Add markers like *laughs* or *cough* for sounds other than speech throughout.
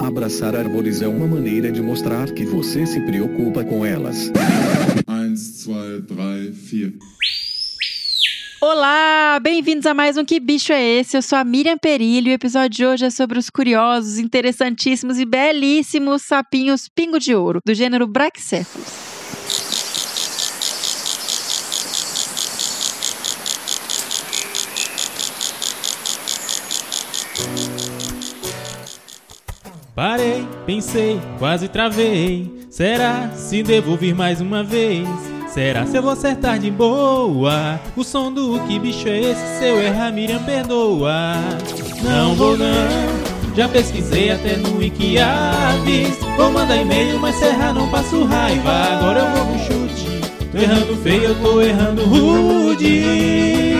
Abraçar árvores é uma maneira de mostrar que você se preocupa com elas. 1, 2, 3, 4. Olá, bem-vindos a mais um Que Bicho é Esse? Eu sou a Miriam Perilho e o episódio de hoje é sobre os curiosos, interessantíssimos e belíssimos sapinhos pingo de ouro, do gênero Brachycephalus. Parei, pensei, quase travei. Será se devo vir mais uma vez? Será se eu vou acertar de boa? O som do que bicho é esse? Se eu errar, Miriam perdoa. Não vou não, já pesquisei até no Wikiaves. Vou mandar e-mail, mas se errar não passo raiva. Agora eu vou no chute. Tô errando feio, eu tô errando rude.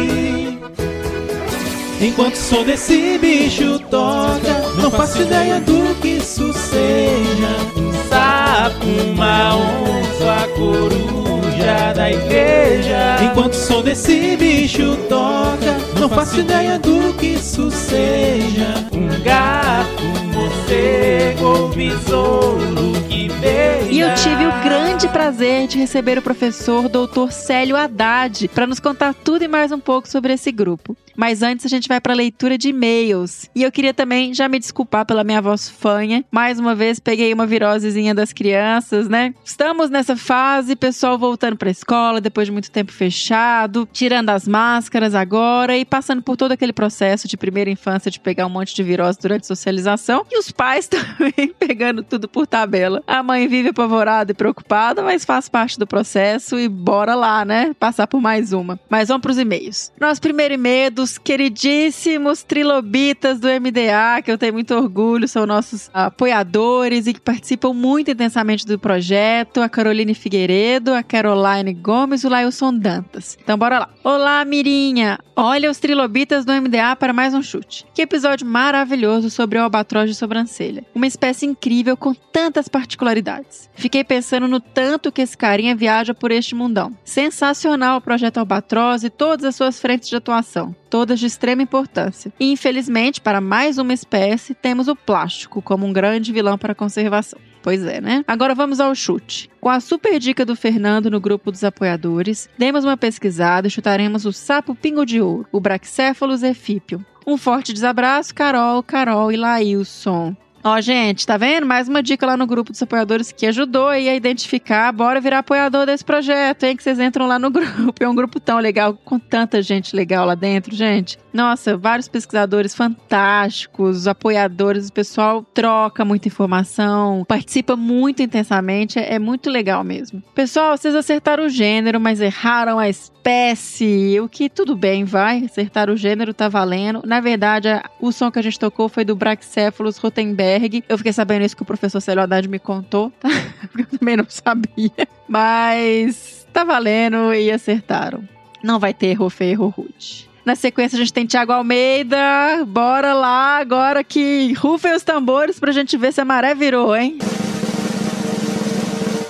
Enquanto o som desse bicho toca, não faço ideia do que isso seja. Um sapo, uma onça, a coruja da igreja. Enquanto o som desse bicho toca, não faço ideia do que isso seja. Um gato, morcego ou besouro que beija. E eu tive o grande prazer de receber o professor Dr. Célio Haddad para nos contar tudo e mais um pouco sobre esse grupo. Mas antes a gente vai para a leitura de e-mails. E eu queria também já me desculpar pela minha voz fanha. Mais uma vez peguei uma virosezinha das crianças, né? Estamos nessa fase, pessoal voltando para a escola depois de muito tempo fechado, tirando as máscaras agora e passando por todo aquele processo de primeira infância de pegar um monte de virose durante a socialização. E os pais *laughs* também pegando tudo por tabela. A mãe vive apavorada e preocupada, mas faz parte do processo e bora lá, né? Passar por mais uma. Mas vamos para os e-mails. Nosso primeiro e-mail é do queridíssimos trilobitas do MDA, que eu tenho muito orgulho, são nossos apoiadores e que participam muito intensamente do projeto. A Caroline Figueiredo, a Caroline Gomes o Lailson Dantas. Então bora lá. Olá, Mirinha! Olha os trilobitas do MDA para mais um chute. Que episódio maravilhoso sobre o albatroz de sobrancelha. Uma espécie incrível com tantas particularidades. Fiquei pensando no tanto que esse carinha viaja por este mundão. Sensacional o projeto Albatroz e todas as suas frentes de atuação todas de extrema importância. E, infelizmente, para mais uma espécie, temos o plástico como um grande vilão para a conservação. Pois é, né? Agora vamos ao chute. Com a super dica do Fernando no grupo dos apoiadores, demos uma pesquisada e chutaremos o sapo pingo de ouro, o Brachycephalus efípio. Um forte desabraço, Carol, Carol e Lailson. Ó, gente, tá vendo? Mais uma dica lá no grupo dos apoiadores que ajudou aí a identificar. Bora virar apoiador desse projeto, hein? Que vocês entram lá no *laughs* grupo. É um grupo tão legal, com tanta gente legal lá dentro, gente. Nossa, vários pesquisadores fantásticos, apoiadores, o pessoal troca muita informação, participa muito intensamente, é, é muito legal mesmo. Pessoal, vocês acertaram o gênero, mas erraram a espécie, o que tudo bem, vai, acertar o gênero tá valendo. Na verdade, o som que a gente tocou foi do Brachycephalus rotenberg. Eu fiquei sabendo isso que o professor Célio Haddad me contou, tá? *laughs* Eu também não sabia. Mas tá valendo e acertaram. Não vai ter erro feio, erro rude. Na sequência, a gente tem Thiago Almeida. Bora lá, agora que rufem os tambores pra gente ver se a maré virou, hein?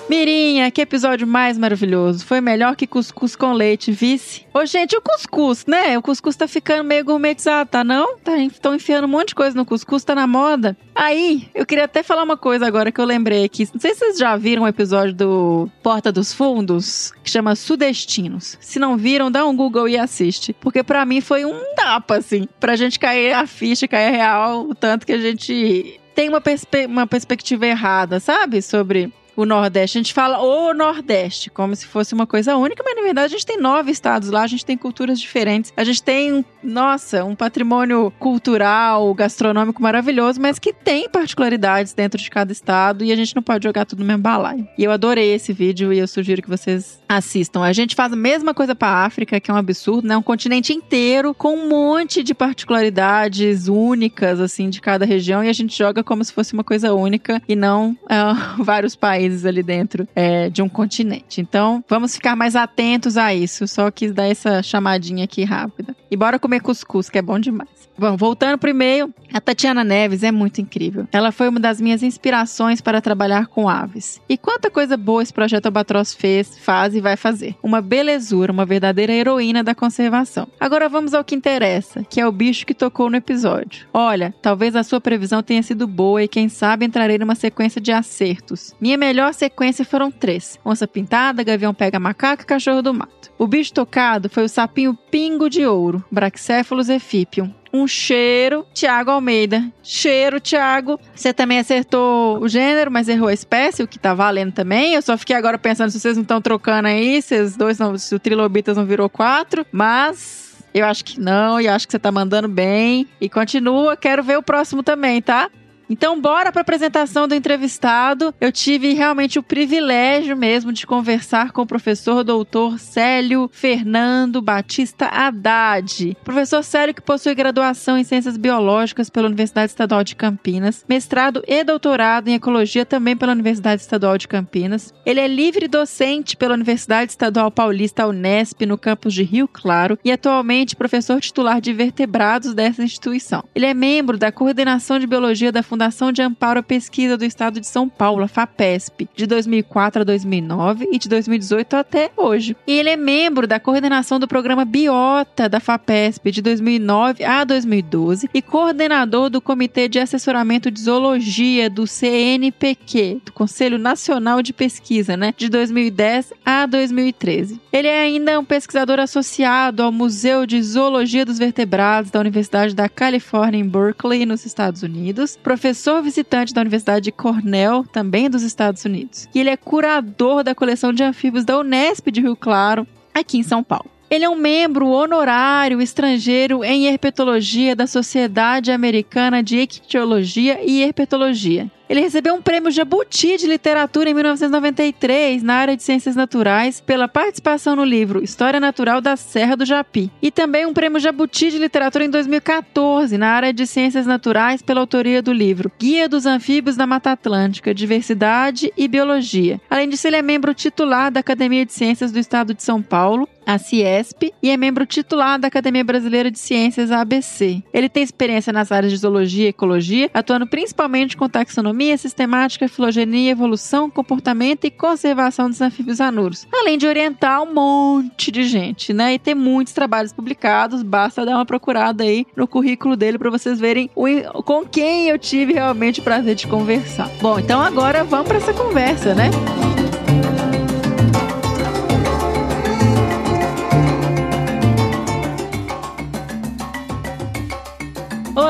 Mirinha, que episódio mais maravilhoso. Foi melhor que cuscuz com leite, vice. Ô, gente, o cuscuz, né? O cuscuz tá ficando meio gourmetizado, tá não? Estão tá, enfiando um monte de coisa no cuscuz, tá na moda. Aí, eu queria até falar uma coisa agora que eu lembrei aqui. Não sei se vocês já viram um episódio do Porta dos Fundos, que chama Sudestinos. Se não viram, dá um Google e assiste. Porque para mim foi um tapa, assim, pra gente cair a ficha, cair a real, o tanto que a gente tem uma, perspe uma perspectiva errada, sabe? Sobre o Nordeste. A gente fala o Nordeste, como se fosse uma coisa única, mas na verdade a gente tem nove estados lá, a gente tem culturas diferentes. A gente tem, nossa, um patrimônio cultural, gastronômico maravilhoso, mas que tem particularidades dentro de cada estado e a gente não pode jogar tudo no mesmo balaio. E eu adorei esse vídeo e eu sugiro que vocês assistam. A gente faz a mesma coisa para a África, que é um absurdo, né? Um continente inteiro com um monte de particularidades únicas, assim, de cada região e a gente joga como se fosse uma coisa única e não uh, *laughs* vários países países ali dentro é, de um continente. Então, vamos ficar mais atentos a isso. Só quis dar essa chamadinha aqui rápida. E bora comer cuscuz, que é bom demais. Bom, voltando pro e-mail, a Tatiana Neves é muito incrível. Ela foi uma das minhas inspirações para trabalhar com aves. E quanta coisa boa esse projeto Albatroz fez, faz e vai fazer. Uma belezura, uma verdadeira heroína da conservação. Agora vamos ao que interessa, que é o bicho que tocou no episódio. Olha, talvez a sua previsão tenha sido boa e quem sabe entrarei numa sequência de acertos. Minha melhor sequência foram três: onça pintada, gavião pega macaco e cachorro do mato. O bicho tocado foi o sapinho pingo de ouro, Brachycephalus efipium, um cheiro, Tiago Almeida. Cheiro, Tiago. Você também acertou o gênero, mas errou a espécie, o que tá valendo também. Eu só fiquei agora pensando se vocês não estão trocando aí, se os dois não, se o Trilobitas não virou quatro, mas eu acho que não, e acho que você tá mandando bem. E continua, quero ver o próximo também, tá? Então, bora para a apresentação do entrevistado. Eu tive realmente o privilégio mesmo de conversar com o professor doutor Célio Fernando Batista Haddad. Professor Célio que possui graduação em Ciências Biológicas pela Universidade Estadual de Campinas, mestrado e doutorado em Ecologia também pela Universidade Estadual de Campinas. Ele é livre docente pela Universidade Estadual Paulista Unesp no campus de Rio Claro e atualmente professor titular de vertebrados dessa instituição. Ele é membro da coordenação de biologia da Fundação Fundação de Amparo à Pesquisa do Estado de São Paulo, a FAPESP, de 2004 a 2009 e de 2018 até hoje. E ele é membro da coordenação do programa Biota da FAPESP de 2009 a 2012 e coordenador do Comitê de Assessoramento de Zoologia do CNPq, do Conselho Nacional de Pesquisa, né, de 2010 a 2013. Ele é ainda um pesquisador associado ao Museu de Zoologia dos Vertebrados da Universidade da Califórnia em Berkeley, nos Estados Unidos, professor professor visitante da Universidade de Cornell, também dos Estados Unidos. E ele é curador da coleção de anfíbios da Unesp de Rio Claro, aqui em São Paulo. Ele é um membro honorário estrangeiro em herpetologia da Sociedade Americana de Ictiologia e Herpetologia. Ele recebeu um prêmio Jabuti de Literatura em 1993 na área de Ciências Naturais pela participação no livro História Natural da Serra do Japi. E também um prêmio Jabuti de Literatura em 2014 na área de Ciências Naturais pela autoria do livro Guia dos Anfíbios da Mata Atlântica, Diversidade e Biologia. Além disso, ele é membro titular da Academia de Ciências do Estado de São Paulo, a Ciesp, e é membro titular da Academia Brasileira de Ciências, ABC. Ele tem experiência nas áreas de zoologia e ecologia, atuando principalmente com taxonomia economia sistemática, filogenia, evolução, comportamento e conservação dos anfíbios anuros. Além de orientar um monte de gente, né? E ter muitos trabalhos publicados, basta dar uma procurada aí no currículo dele para vocês verem o, com quem eu tive realmente o prazer de conversar. Bom, então agora vamos para essa conversa, né?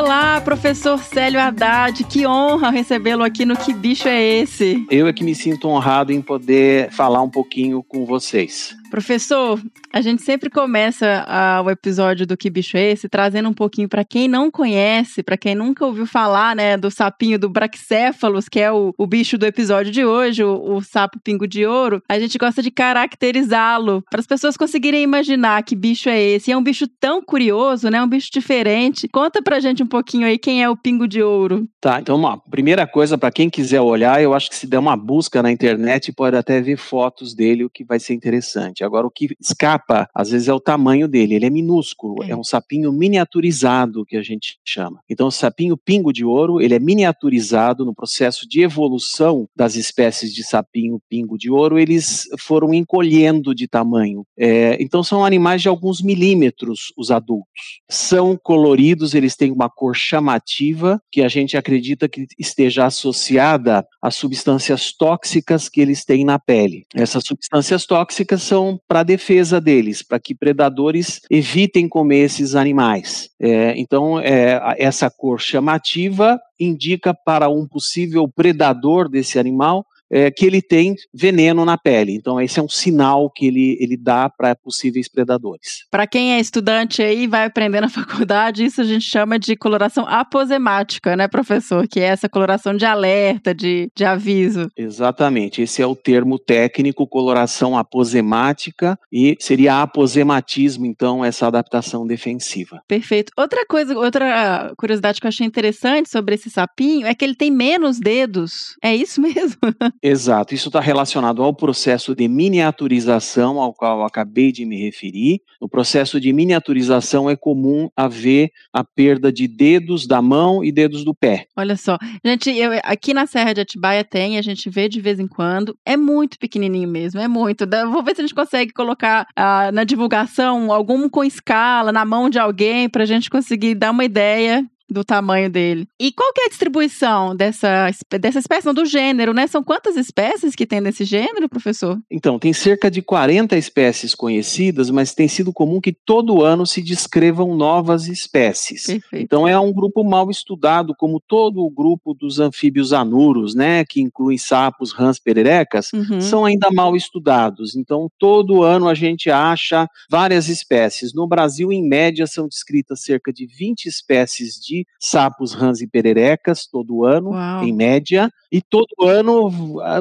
Olá, professor Célio Haddad, que honra recebê-lo aqui no Que Bicho é Esse? Eu é que me sinto honrado em poder falar um pouquinho com vocês. Professor, a gente sempre começa a, o episódio do Que Bicho é Esse trazendo um pouquinho para quem não conhece, para quem nunca ouviu falar, né, do sapinho do Brachycephalus, que é o, o bicho do episódio de hoje, o, o sapo pingo de ouro. A gente gosta de caracterizá-lo para as pessoas conseguirem imaginar que bicho é esse. E é um bicho tão curioso, né, um bicho diferente. Conta pra gente um pouquinho aí quem é o pingo de ouro. Tá, então, uma primeira coisa para quem quiser olhar, eu acho que se der uma busca na internet pode até ver fotos dele, o que vai ser interessante. Agora, o que escapa, às vezes, é o tamanho dele. Ele é minúsculo, é, é um sapinho miniaturizado, que a gente chama. Então, o sapinho pingo de ouro, ele é miniaturizado no processo de evolução das espécies de sapinho pingo de ouro, eles foram encolhendo de tamanho. É, então, são animais de alguns milímetros, os adultos. São coloridos, eles têm uma cor chamativa, que a gente acredita que esteja associada às substâncias tóxicas que eles têm na pele. Essas substâncias tóxicas são para defesa deles, para que predadores evitem comer esses animais. É, então, é, essa cor chamativa indica para um possível predador desse animal é, que ele tem veneno na pele. Então, esse é um sinal que ele, ele dá para possíveis predadores. Para quem é estudante aí vai aprender na *laughs* faculdade, isso a gente chama de coloração aposemática, né, professor? Que é essa coloração de alerta, de, de aviso. Exatamente. Esse é o termo técnico, coloração aposemática, e seria aposematismo, então, essa adaptação defensiva. Perfeito. Outra coisa, outra curiosidade que eu achei interessante sobre esse sapinho é que ele tem menos dedos. É isso *laughs* mesmo? Exato, isso está relacionado ao processo de miniaturização ao qual acabei de me referir. No processo de miniaturização é comum haver a perda de dedos da mão e dedos do pé. Olha só, gente, eu, aqui na Serra de Atibaia tem, a gente vê de vez em quando, é muito pequenininho mesmo, é muito. Vou ver se a gente consegue colocar ah, na divulgação algum com escala na mão de alguém para a gente conseguir dar uma ideia do tamanho dele. E qual que é a distribuição dessa, dessa espécie, não, do gênero, né? São quantas espécies que tem nesse gênero, professor? Então, tem cerca de 40 espécies conhecidas, mas tem sido comum que todo ano se descrevam novas espécies. Perfeito. Então, é um grupo mal estudado, como todo o grupo dos anfíbios anuros, né? Que incluem sapos, rãs, pererecas, Uhum. são ainda mal estudados. Então, todo ano a gente acha várias espécies. No Brasil, em média, são descritas cerca de 20 espécies de sapos, rãs e pererecas todo ano, Uau. em média, e todo ano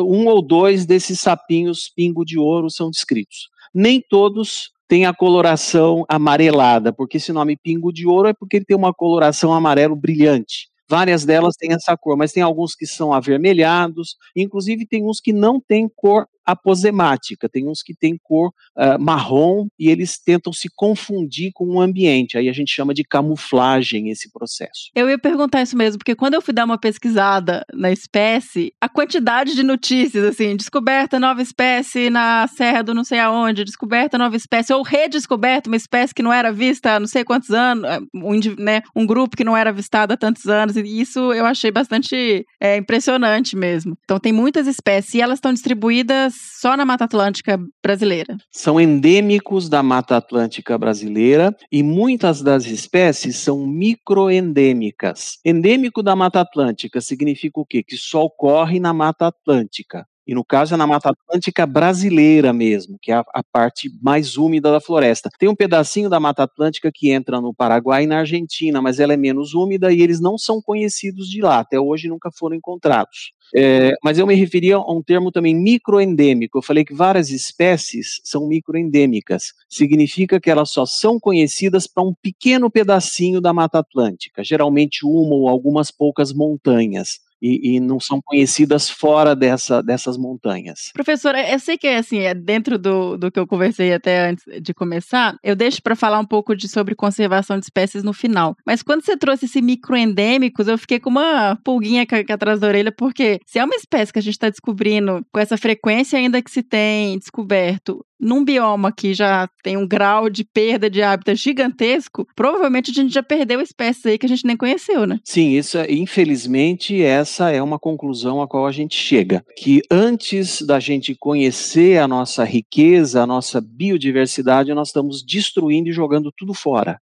um ou dois desses sapinhos pingo de ouro são descritos. Nem todos têm a coloração amarelada, porque esse nome pingo de ouro é porque ele tem uma coloração amarelo brilhante. Várias delas têm essa cor, mas tem alguns que são avermelhados, inclusive tem uns que não têm cor aposemática, tem uns que têm cor uh, marrom e eles tentam se confundir com o ambiente. Aí a gente chama de camuflagem esse processo. Eu ia perguntar isso mesmo, porque quando eu fui dar uma pesquisada na espécie, a quantidade de notícias, assim, descoberta nova espécie na Serra do não sei aonde, descoberta nova espécie, ou redescoberta uma espécie que não era vista há não sei quantos anos, um, né, um grupo que não era avistado há tantos anos, e isso eu achei bastante é, impressionante mesmo. Então tem muitas espécies e elas estão distribuídas só na Mata Atlântica brasileira. São endêmicos da Mata Atlântica brasileira e muitas das espécies são microendêmicas. Endêmico da Mata Atlântica significa o quê? Que só ocorre na Mata Atlântica. E no caso é na Mata Atlântica brasileira mesmo, que é a, a, parte mais úmida da floresta. Tem um pedacinho da Mata Atlântica que entra no Paraguai e na Argentina, mas ela é menos úmida e eles não são conhecidos de lá. Até hoje nunca foram encontrados. É, mas eu me referia a um termo também microendêmico. Eu falei que várias espécies são microendêmicas. Significa que elas só são conhecidas para um pequeno pedacinho da Mata Atlântica, geralmente uma ou algumas poucas montanhas. E, e, não são conhecidas fora dessa, dessas montanhas. Professora, eu sei que assim, é dentro do, do que eu conversei até antes de começar, eu deixo para falar um pouco de, sobre conservação de espécies no final. Mas quando você trouxe esse microendêmicos, eu fiquei com uma pulguinha atrás da orelha, porque se é uma espécie que a gente está descobrindo com essa frequência ainda que se tem descoberto, num bioma que já tem um grau de perda de hábitat gigantesco, provavelmente a gente já perdeu espécies aí que a gente nem conheceu, né? Sim, isso, é, infelizmente, essa é uma conclusão a qual a gente chega. Que antes da gente conhecer a nossa riqueza, a nossa biodiversidade, nós estamos destruindo e jogando tudo fora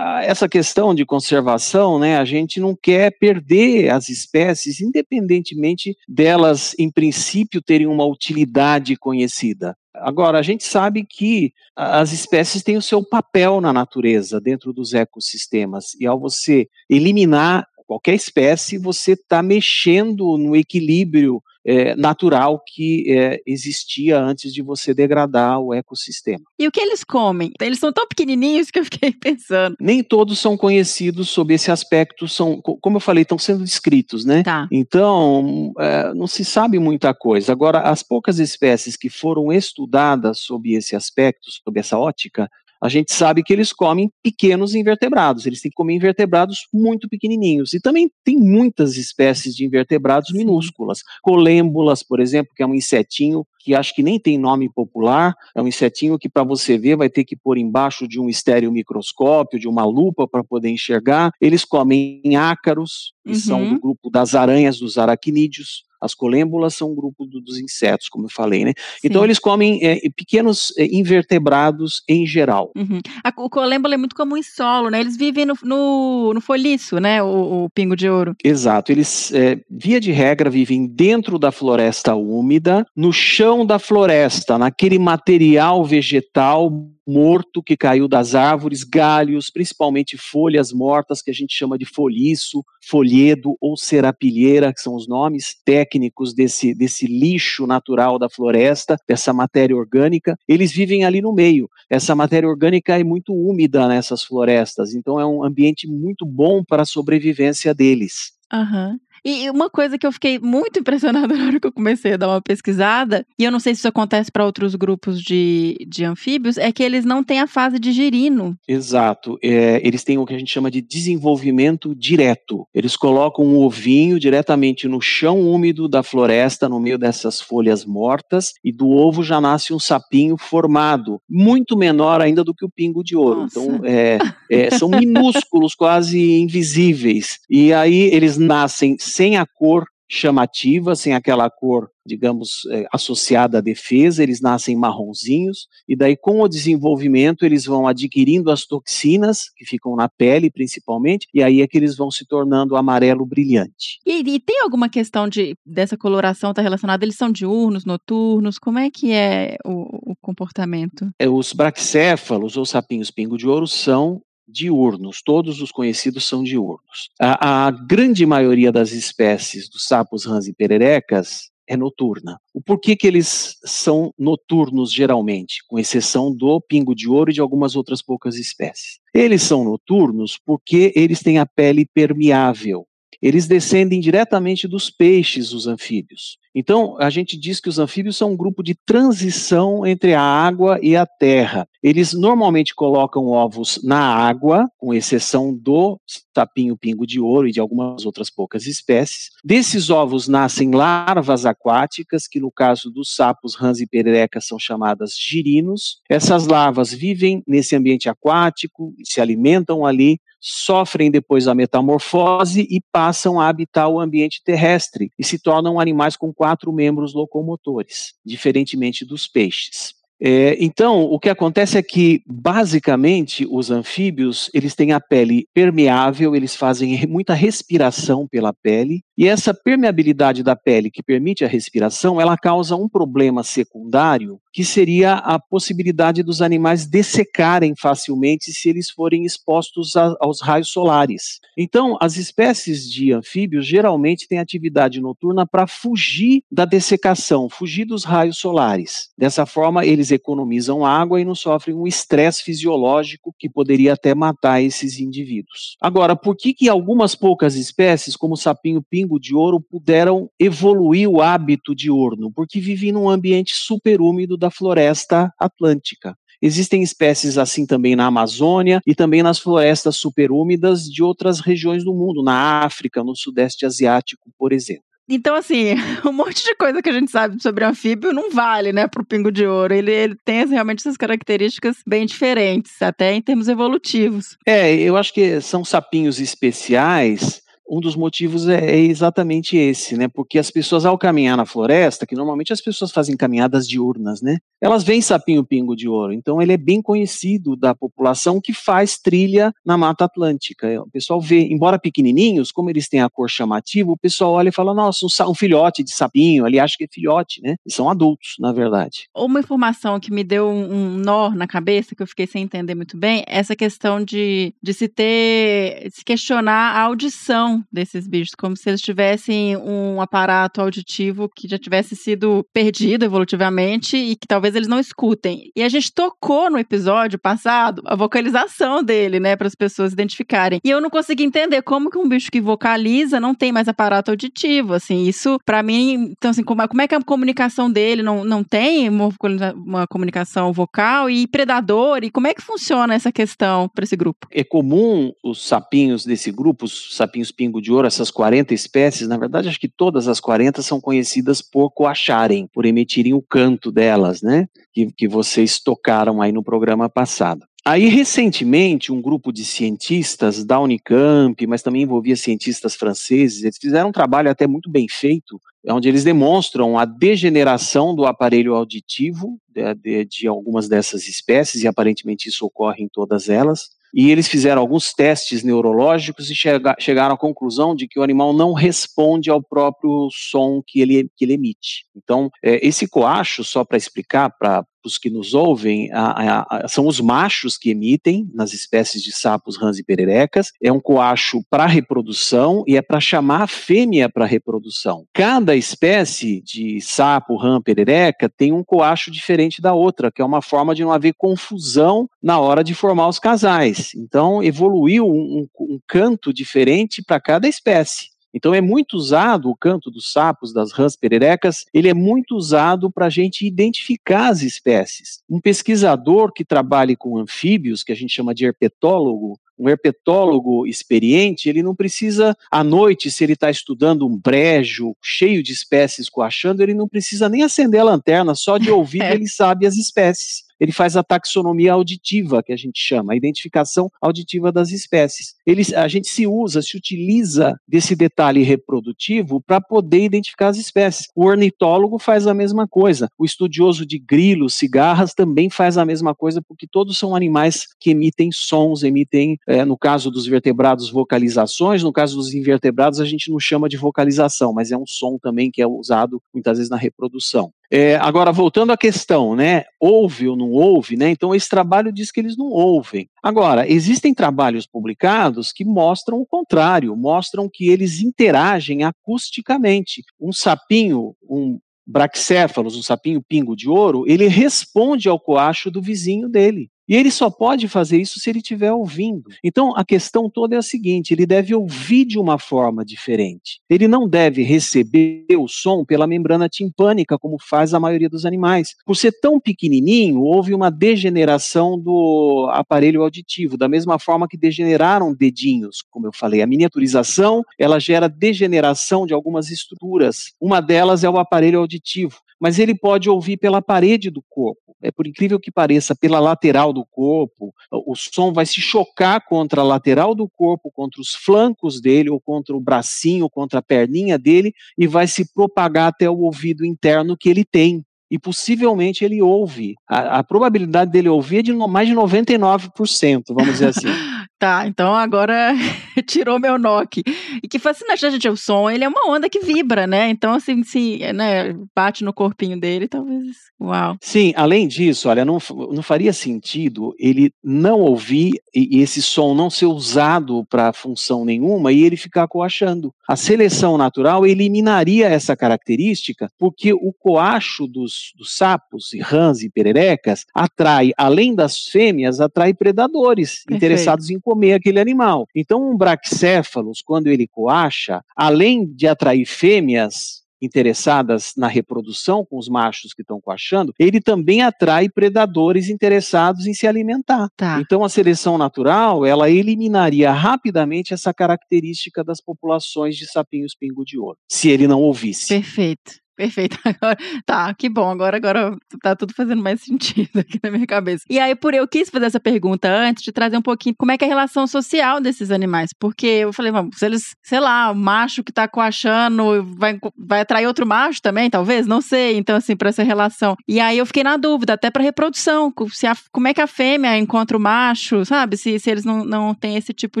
essa questão de conservação, né, a gente não quer perder as espécies, independentemente delas, em princípio, terem uma utilidade conhecida. Agora, a gente sabe que as espécies têm o seu papel na natureza, dentro dos ecossistemas, e ao você eliminar qualquer espécie, você está mexendo no equilíbrio é, natural que é, existia antes de você degradar o ecossistema. E o que eles comem? Eles são tão pequenininhos que eu fiquei *laughs* pensando. Nem todos são conhecidos sob esse aspecto, são, como eu falei, estão sendo descritos, né? Tá. Então, é, não se sabe muita coisa. Agora, as poucas espécies que foram estudadas sob esse aspecto, sob essa ótica, a gente sabe que eles comem pequenos invertebrados, eles têm que comer invertebrados muito pequenininhos. E também tem muitas espécies de invertebrados Sim. minúsculas. Colêmbulas, por exemplo, que é um insetinho que acho que nem tem nome popular, é um insetinho que para você ver vai ter que pôr embaixo de um estéreo microscópio, de uma lupa para poder enxergar. Eles comem ácaros, que Uhum. são do grupo das aranhas, dos aracnídeos. As colêmbulas são um grupo do- dos insetos, como eu falei, né? Então Sim. eles comem é, pequenos é, invertebrados em geral. Uhum. A- o colêmbolo é muito comum em solo, né? Eles vivem no, no, no folhiço, né? O, o pingo de ouro. Exato, eles, é, via de regra, vivem dentro da floresta úmida, no chão da floresta, naquele material vegetal morto que caiu das árvores, galhos, principalmente folhas mortas, que a gente chama de folhiço, folhedo ou serapilheira, que são os nomes técnicos desse, desse lixo natural da floresta, dessa matéria orgânica. Eles vivem ali no meio. Essa matéria orgânica é muito úmida nessas florestas, então é um ambiente muito bom para a sobrevivência deles. Aham. E uma coisa que eu fiquei muito impressionada na hora que eu comecei a dar uma pesquisada, e eu não sei se isso acontece para outros grupos de, de anfíbios, é que eles não têm a fase de girino. Exato. É, eles têm o que a gente chama de desenvolvimento direto. Eles colocam um ovinho diretamente no chão úmido da floresta, no meio dessas folhas mortas, e do ovo já nasce um sapinho formado, muito menor ainda do que o pingo de ouro. Nossa. Então, é, é, são minúsculos, quase invisíveis. E aí eles nascem sem a cor chamativa, sem aquela cor, digamos, é, associada à defesa, eles nascem marronzinhos, e daí com o desenvolvimento eles vão adquirindo as toxinas, que ficam na pele principalmente, e aí é que eles vão se tornando amarelo brilhante. E, e tem alguma questão de dessa coloração está relacionada? Eles são diurnos, noturnos? Como é que é o, o comportamento? É, Os braxéfalos, ou sapinhos pingo de ouro, são diurnos, todos os conhecidos são diurnos. A, a grande maioria das espécies dos sapos rãs e pererecas é noturna. O porquê que eles são noturnos geralmente, com exceção do pingo de ouro e de algumas outras poucas espécies? Eles são noturnos porque eles têm a pele permeável. Eles descendem diretamente dos peixes, os anfíbios. Então, a gente diz que os anfíbios são um grupo de transição entre a água e a terra. Eles normalmente colocam ovos na água, com exceção do tapinho pingo de ouro e de algumas outras poucas espécies. Desses ovos nascem larvas aquáticas, que no caso dos sapos, rãs e pererecas são chamadas girinos. Essas larvas vivem nesse ambiente aquático, se alimentam ali, sofrem depois a metamorfose e passam a habitar o ambiente terrestre e se tornam animais com quatro membros locomotores, diferentemente dos peixes. É, então, o que acontece é que, basicamente, os anfíbios, eles têm a pele permeável, eles fazem muita respiração pela pele, e essa permeabilidade da pele que permite a respiração, ela causa um problema secundário, que seria a possibilidade dos animais dessecarem facilmente se eles forem expostos a- aos raios solares. Então, as espécies de anfíbios geralmente têm atividade noturna para fugir da dessecação, fugir dos raios solares. Dessa forma, eles economizam água e não sofrem um estresse fisiológico que poderia até matar esses indivíduos. Agora, por que, que algumas poucas espécies, como o sapinho pingo de ouro, puderam evoluir o hábito diurno? Porque vivem num ambiente superúmido da floresta atlântica. Existem espécies assim também na Amazônia e também nas florestas superúmidas de outras regiões do mundo, na África, no Sudeste Asiático, por exemplo. Então, assim, *laughs* um monte de coisa que a gente sabe sobre anfíbio não vale, né, pro pingo de ouro. Ele, ele tem realmente essas características bem diferentes, até em termos evolutivos. É, eu acho que são sapinhos especiais. Um dos motivos é, é exatamente esse, né? Porque as pessoas, ao caminhar na floresta, que normalmente as pessoas fazem caminhadas diurnas, né? Elas veem sapinho pingo de ouro. Então, ele é bem conhecido da população que faz trilha na Mata Atlântica. O pessoal vê, embora pequenininhos, como eles têm a cor chamativa, o pessoal olha e fala: nossa, um, um filhote de sapinho. Ali acha que é filhote, né? E são adultos, na verdade. Uma informação que me deu um, nó na cabeça, que eu fiquei sem entender muito bem, é essa questão de, de se ter, se questionar a audição desses bichos, como se eles tivessem um aparato auditivo que já tivesse sido perdido evolutivamente e que talvez eles não escutem. E a gente tocou no episódio passado a vocalização dele, né, para as pessoas identificarem. E eu não consegui entender como que um bicho que vocaliza não tem mais aparato auditivo, assim, isso para mim, então assim, como, é- como é que a comunicação dele não, não tem uma, uma comunicação vocal e predador, e como é que funciona essa questão para esse grupo? É comum os sapinhos desse grupo, os sapinhos pingo de ouro, essas 40 espécies, na verdade, acho que todas as 40 são conhecidas por coacharem, por emitirem o canto delas, né? Que, que vocês tocaram aí no programa passado. Aí, recentemente, um grupo de cientistas da Unicamp, mas também envolvia cientistas franceses, eles fizeram um trabalho até muito bem feito, onde eles demonstram a degeneração do aparelho auditivo de, de- de algumas dessas espécies, e aparentemente isso ocorre em todas elas. E eles fizeram alguns testes neurológicos e chega- chegaram à conclusão de que o animal não responde ao próprio som que ele, que ele emite. Então, é, esse coacho, só para explicar para os que nos ouvem, a- a- a- são os machos que emitem nas espécies de sapos, rãs e pererecas. É um coacho para reprodução e é para chamar a fêmea para reprodução. Cada espécie de sapo, rã, perereca tem um coacho diferente da outra, que é uma forma de não haver confusão na hora de formar os casais. Então, evoluiu um, um- um canto diferente para cada espécie. Então é muito usado o canto dos sapos, das rãs pererecas, ele é muito usado para a gente identificar as espécies. Um pesquisador que trabalhe com anfíbios, que a gente chama de herpetólogo, um herpetólogo experiente, ele não precisa, à noite, se ele está estudando um brejo cheio de espécies coachando, ele não precisa nem acender a lanterna, só de ouvir *laughs* é. ele sabe as espécies ele faz a taxonomia auditiva, que a gente chama, a identificação auditiva das espécies. Ele, a gente se usa, se utiliza desse detalhe reprodutivo para poder identificar as espécies. O ornitólogo faz a mesma coisa. O estudioso de grilos, cigarras, também faz a mesma coisa, porque todos são animais que emitem sons, emitem, é, no caso dos vertebrados, vocalizações, no caso dos invertebrados, a gente não chama de vocalização, mas é um som também que é usado muitas vezes na reprodução. É, agora, voltando à questão, né? Ouve ou não ouve, né? Então, esse trabalho diz que eles não ouvem. Agora, existem trabalhos publicados que mostram o contrário, mostram que eles interagem acusticamente. Um sapinho, um braxéfalos, um sapinho pingo de ouro, ele responde ao coacho do vizinho dele. E ele só pode fazer isso se ele estiver ouvindo. Então, a questão toda é a seguinte: ele deve ouvir de uma forma diferente. Ele não deve receber o som pela membrana timpânica, como faz a maioria dos animais. Por ser tão pequenininho, houve uma degeneração do aparelho auditivo, da mesma forma que degeneraram dedinhos, como eu falei. A miniaturização, ela gera degeneração de algumas estruturas. Uma delas é o aparelho auditivo mas ele pode ouvir pela parede do corpo. É por incrível que pareça, pela lateral do corpo, o som vai se chocar contra a lateral do corpo, contra os flancos dele, ou contra o bracinho, contra a perninha dele, e vai se propagar até o ouvido interno que ele tem e possivelmente ele ouve. A, a, probabilidade dele ouvir é de mais de 99%, vamos dizer assim. *laughs* tá, então agora *laughs* tirou meu aqui. E que fascinante, gente, o som, ele é uma onda que vibra, né? Então, assim, se né, bate no corpinho dele, talvez, uau. Sim, além disso, olha, não, não faria sentido ele não ouvir e, e esse som não ser usado para função nenhuma e ele ficar coachando. A seleção natural eliminaria essa característica, porque o coacho dos, dos sapos, e rãs e pererecas atrai, além das fêmeas, atrai predadores Perfeito. interessados em comer aquele animal. Então, um braxéfalos, quando ele coacha, além de atrair fêmeas, interessadas na reprodução com os machos que estão coachando, ele também atrai predadores interessados em se alimentar. Tá. Então a seleção natural, ela eliminaria rapidamente essa característica das populações de sapinhos pingo de ouro, se ele não ouvisse. Perfeito. Perfeito. *laughs* Agora, tá, que bom. Agora, agora tá tudo fazendo mais sentido aqui na minha cabeça. E aí, por eu quis fazer essa pergunta antes de trazer um pouquinho como é que é a relação social desses animais. Porque eu falei, vamos, se eles, sei lá, o macho que tá coachando vai, vai atrair outro macho também, talvez? Não sei. Então, assim, para essa relação. E aí eu fiquei na dúvida, até para reprodução, se a, como é que a fêmea encontra o macho, sabe? Se, se eles não, não têm esse tipo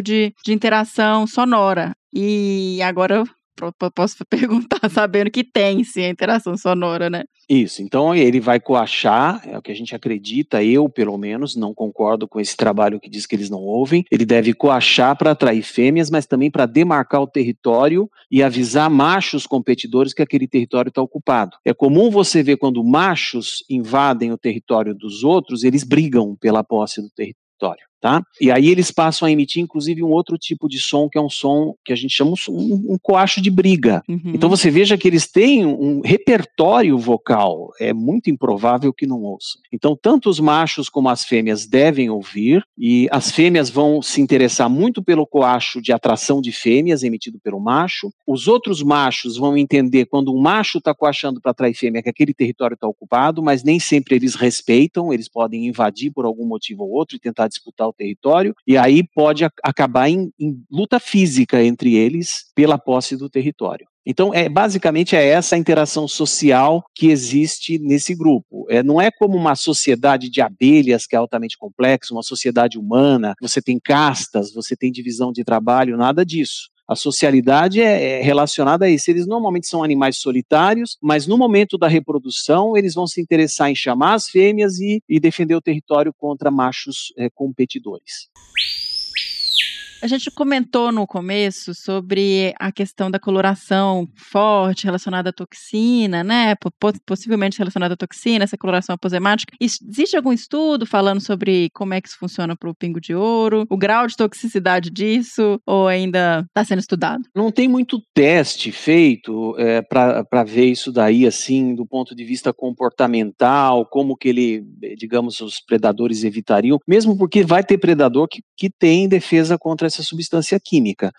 de, de interação sonora. E agora posso *laughs* perguntar sabendo que tem sim a interação sonora, né? Isso, então ele vai coachar, é o que a gente acredita, eu pelo menos não concordo com esse trabalho que diz que eles não ouvem. Ele deve coachar para atrair fêmeas, mas também para demarcar o território e avisar machos competidores que aquele território está ocupado. É comum você ver quando machos invadem o território dos outros, eles brigam pela posse do território. Tá? E aí eles passam a emitir, inclusive, um outro tipo de som, que é um som que a gente chama um, um coacho de briga. Uhum. Então você veja que eles têm um repertório vocal, é muito improvável que não ouçam. Então, tanto os machos como as fêmeas devem ouvir, e as fêmeas vão se interessar muito pelo coacho de atração de fêmeas emitido pelo macho. Os outros machos vão entender quando um macho está coachando para atrair fêmea que aquele território está ocupado, mas nem sempre eles respeitam, eles podem invadir por algum motivo ou outro e tentar disputar o território, e aí pode acabar em, em luta física entre eles pela posse do território. Então, é, basicamente é essa a interação social que existe nesse grupo. É, não é como uma sociedade de abelhas que é altamente complexa, uma sociedade humana, você tem castas, você tem divisão de trabalho, nada disso. A socialidade é, é, relacionada a isso. Eles normalmente são animais solitários, mas no momento da reprodução, eles vão se interessar em chamar as fêmeas e, e defender o território contra machos é, competidores. A gente comentou no começo sobre a questão da coloração forte relacionada à toxina, né? Possivelmente relacionada à toxina, essa coloração aposemática. Existe algum estudo falando sobre como é que isso funciona para o pingo de ouro? O grau de toxicidade disso? Ou ainda está sendo estudado? Não tem muito teste feito é, para ver isso daí, assim, do ponto de vista comportamental, como que ele, digamos, os predadores evitariam, mesmo porque vai ter predador que, que tem defesa contra essa substância química.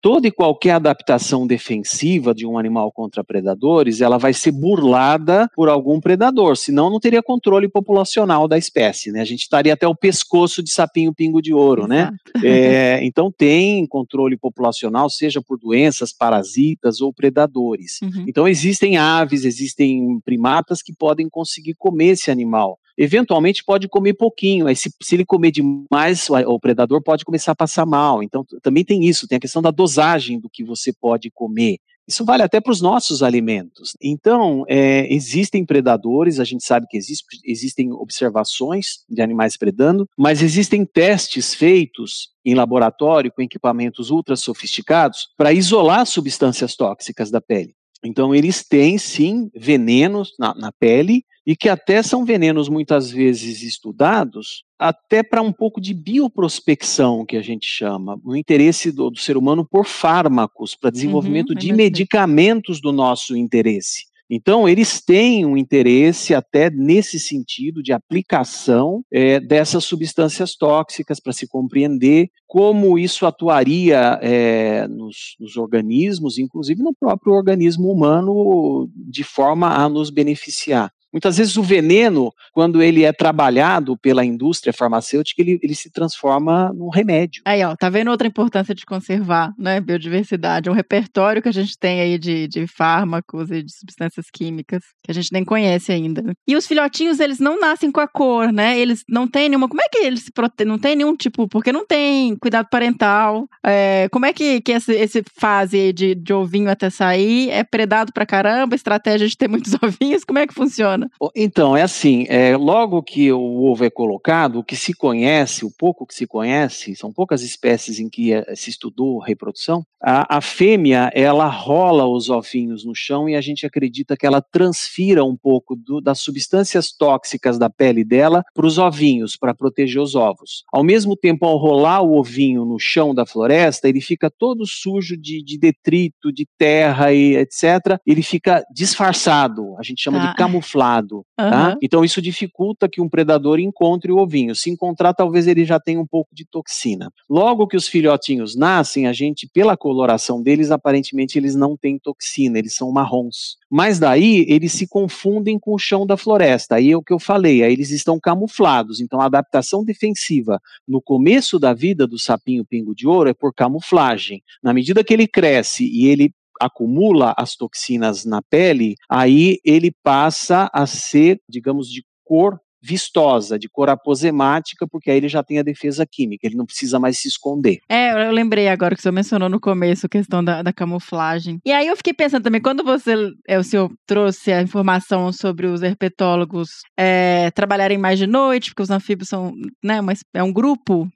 Toda e qualquer adaptação defensiva de um animal contra predadores, ela vai ser burlada por algum predador, senão não teria controle populacional da espécie, né? A gente estaria até o pescoço de sapinho pingo de ouro, né? É, então tem controle populacional, seja por doenças, parasitas ou predadores. Uhum. Então existem aves, existem primatas que podem conseguir comer esse animal eventualmente pode comer pouquinho, aí se, se ele comer demais, o, o, predador pode começar a passar mal. Então também tem isso, tem a questão da dosagem do que você pode comer. Isso vale até para os nossos alimentos. Então, é, existem predadores, a gente sabe que existe, existem observações de animais predando, mas existem testes feitos em laboratório com equipamentos ultra sofisticados para isolar substâncias tóxicas da pele. Então, eles têm sim venenos na, na pele e que até são venenos muitas vezes estudados até para um pouco de bioprospecção, que a gente chama, no interesse do, do ser humano por fármacos, para desenvolvimento uhum, de medicamentos do nosso interesse. Então, eles têm um interesse até nesse sentido de aplicação é, dessas substâncias tóxicas para se compreender como isso atuaria é, nos, nos, organismos, inclusive no próprio organismo humano, de forma a nos beneficiar. Muitas vezes o veneno, quando ele é trabalhado pela indústria farmacêutica, ele, ele se transforma num remédio. Aí, ó, tá vendo outra importância de conservar, né, biodiversidade, um repertório que a gente tem aí de, de fármacos e de substâncias químicas que a gente nem conhece ainda. E os filhotinhos, eles não nascem com a cor, né, eles não têm nenhuma, como é que eles se protegem, não tem nenhum tipo, porque não tem cuidado parental, é, como é que, que esse, esse fase de, de ovinho até sair é predado pra caramba, estratégia de ter muitos *laughs* ovinhos, como é que funciona? Funciona? Então, é assim, é, logo que o ovo é colocado, o que se conhece, o pouco que se conhece, são poucas espécies em que é, se estudou reprodução, a, a, fêmea, ela rola os ovinhos no chão e a gente acredita que ela transfira um pouco do, das substâncias tóxicas da pele dela para os ovinhos, para proteger os ovos. Ao mesmo tempo, ao rolar o ovinho no chão da floresta, ele fica todo sujo de, de detrito, de terra e etc. Ele fica disfarçado, a gente chama ah. de camuflado lado. Uhum. Tá? Então isso dificulta que um predador encontre o ovinho. Se encontrar, talvez ele já tenha um pouco de toxina. Logo que os filhotinhos nascem, a gente, pela coloração deles, aparentemente eles não têm toxina, eles são marrons. Mas daí eles se confundem com o chão da floresta. Aí é o que eu falei, aí eles estão camuflados. Então a adaptação defensiva no começo da vida do sapinho pingo de ouro é por camuflagem. Na medida que ele cresce e ele acumula as toxinas na pele, aí ele passa a ser, digamos, de cor vistosa, de cor aposemática, porque aí ele já tem a defesa química, ele não precisa mais se esconder. É, eu lembrei agora que senhor mencionou no começo a questão da, da camuflagem. E aí eu fiquei pensando também, quando você, é, o senhor trouxe a informação sobre os herpetólogos é, trabalharem mais de noite, porque os anfíbios são, né, uma, é um grupo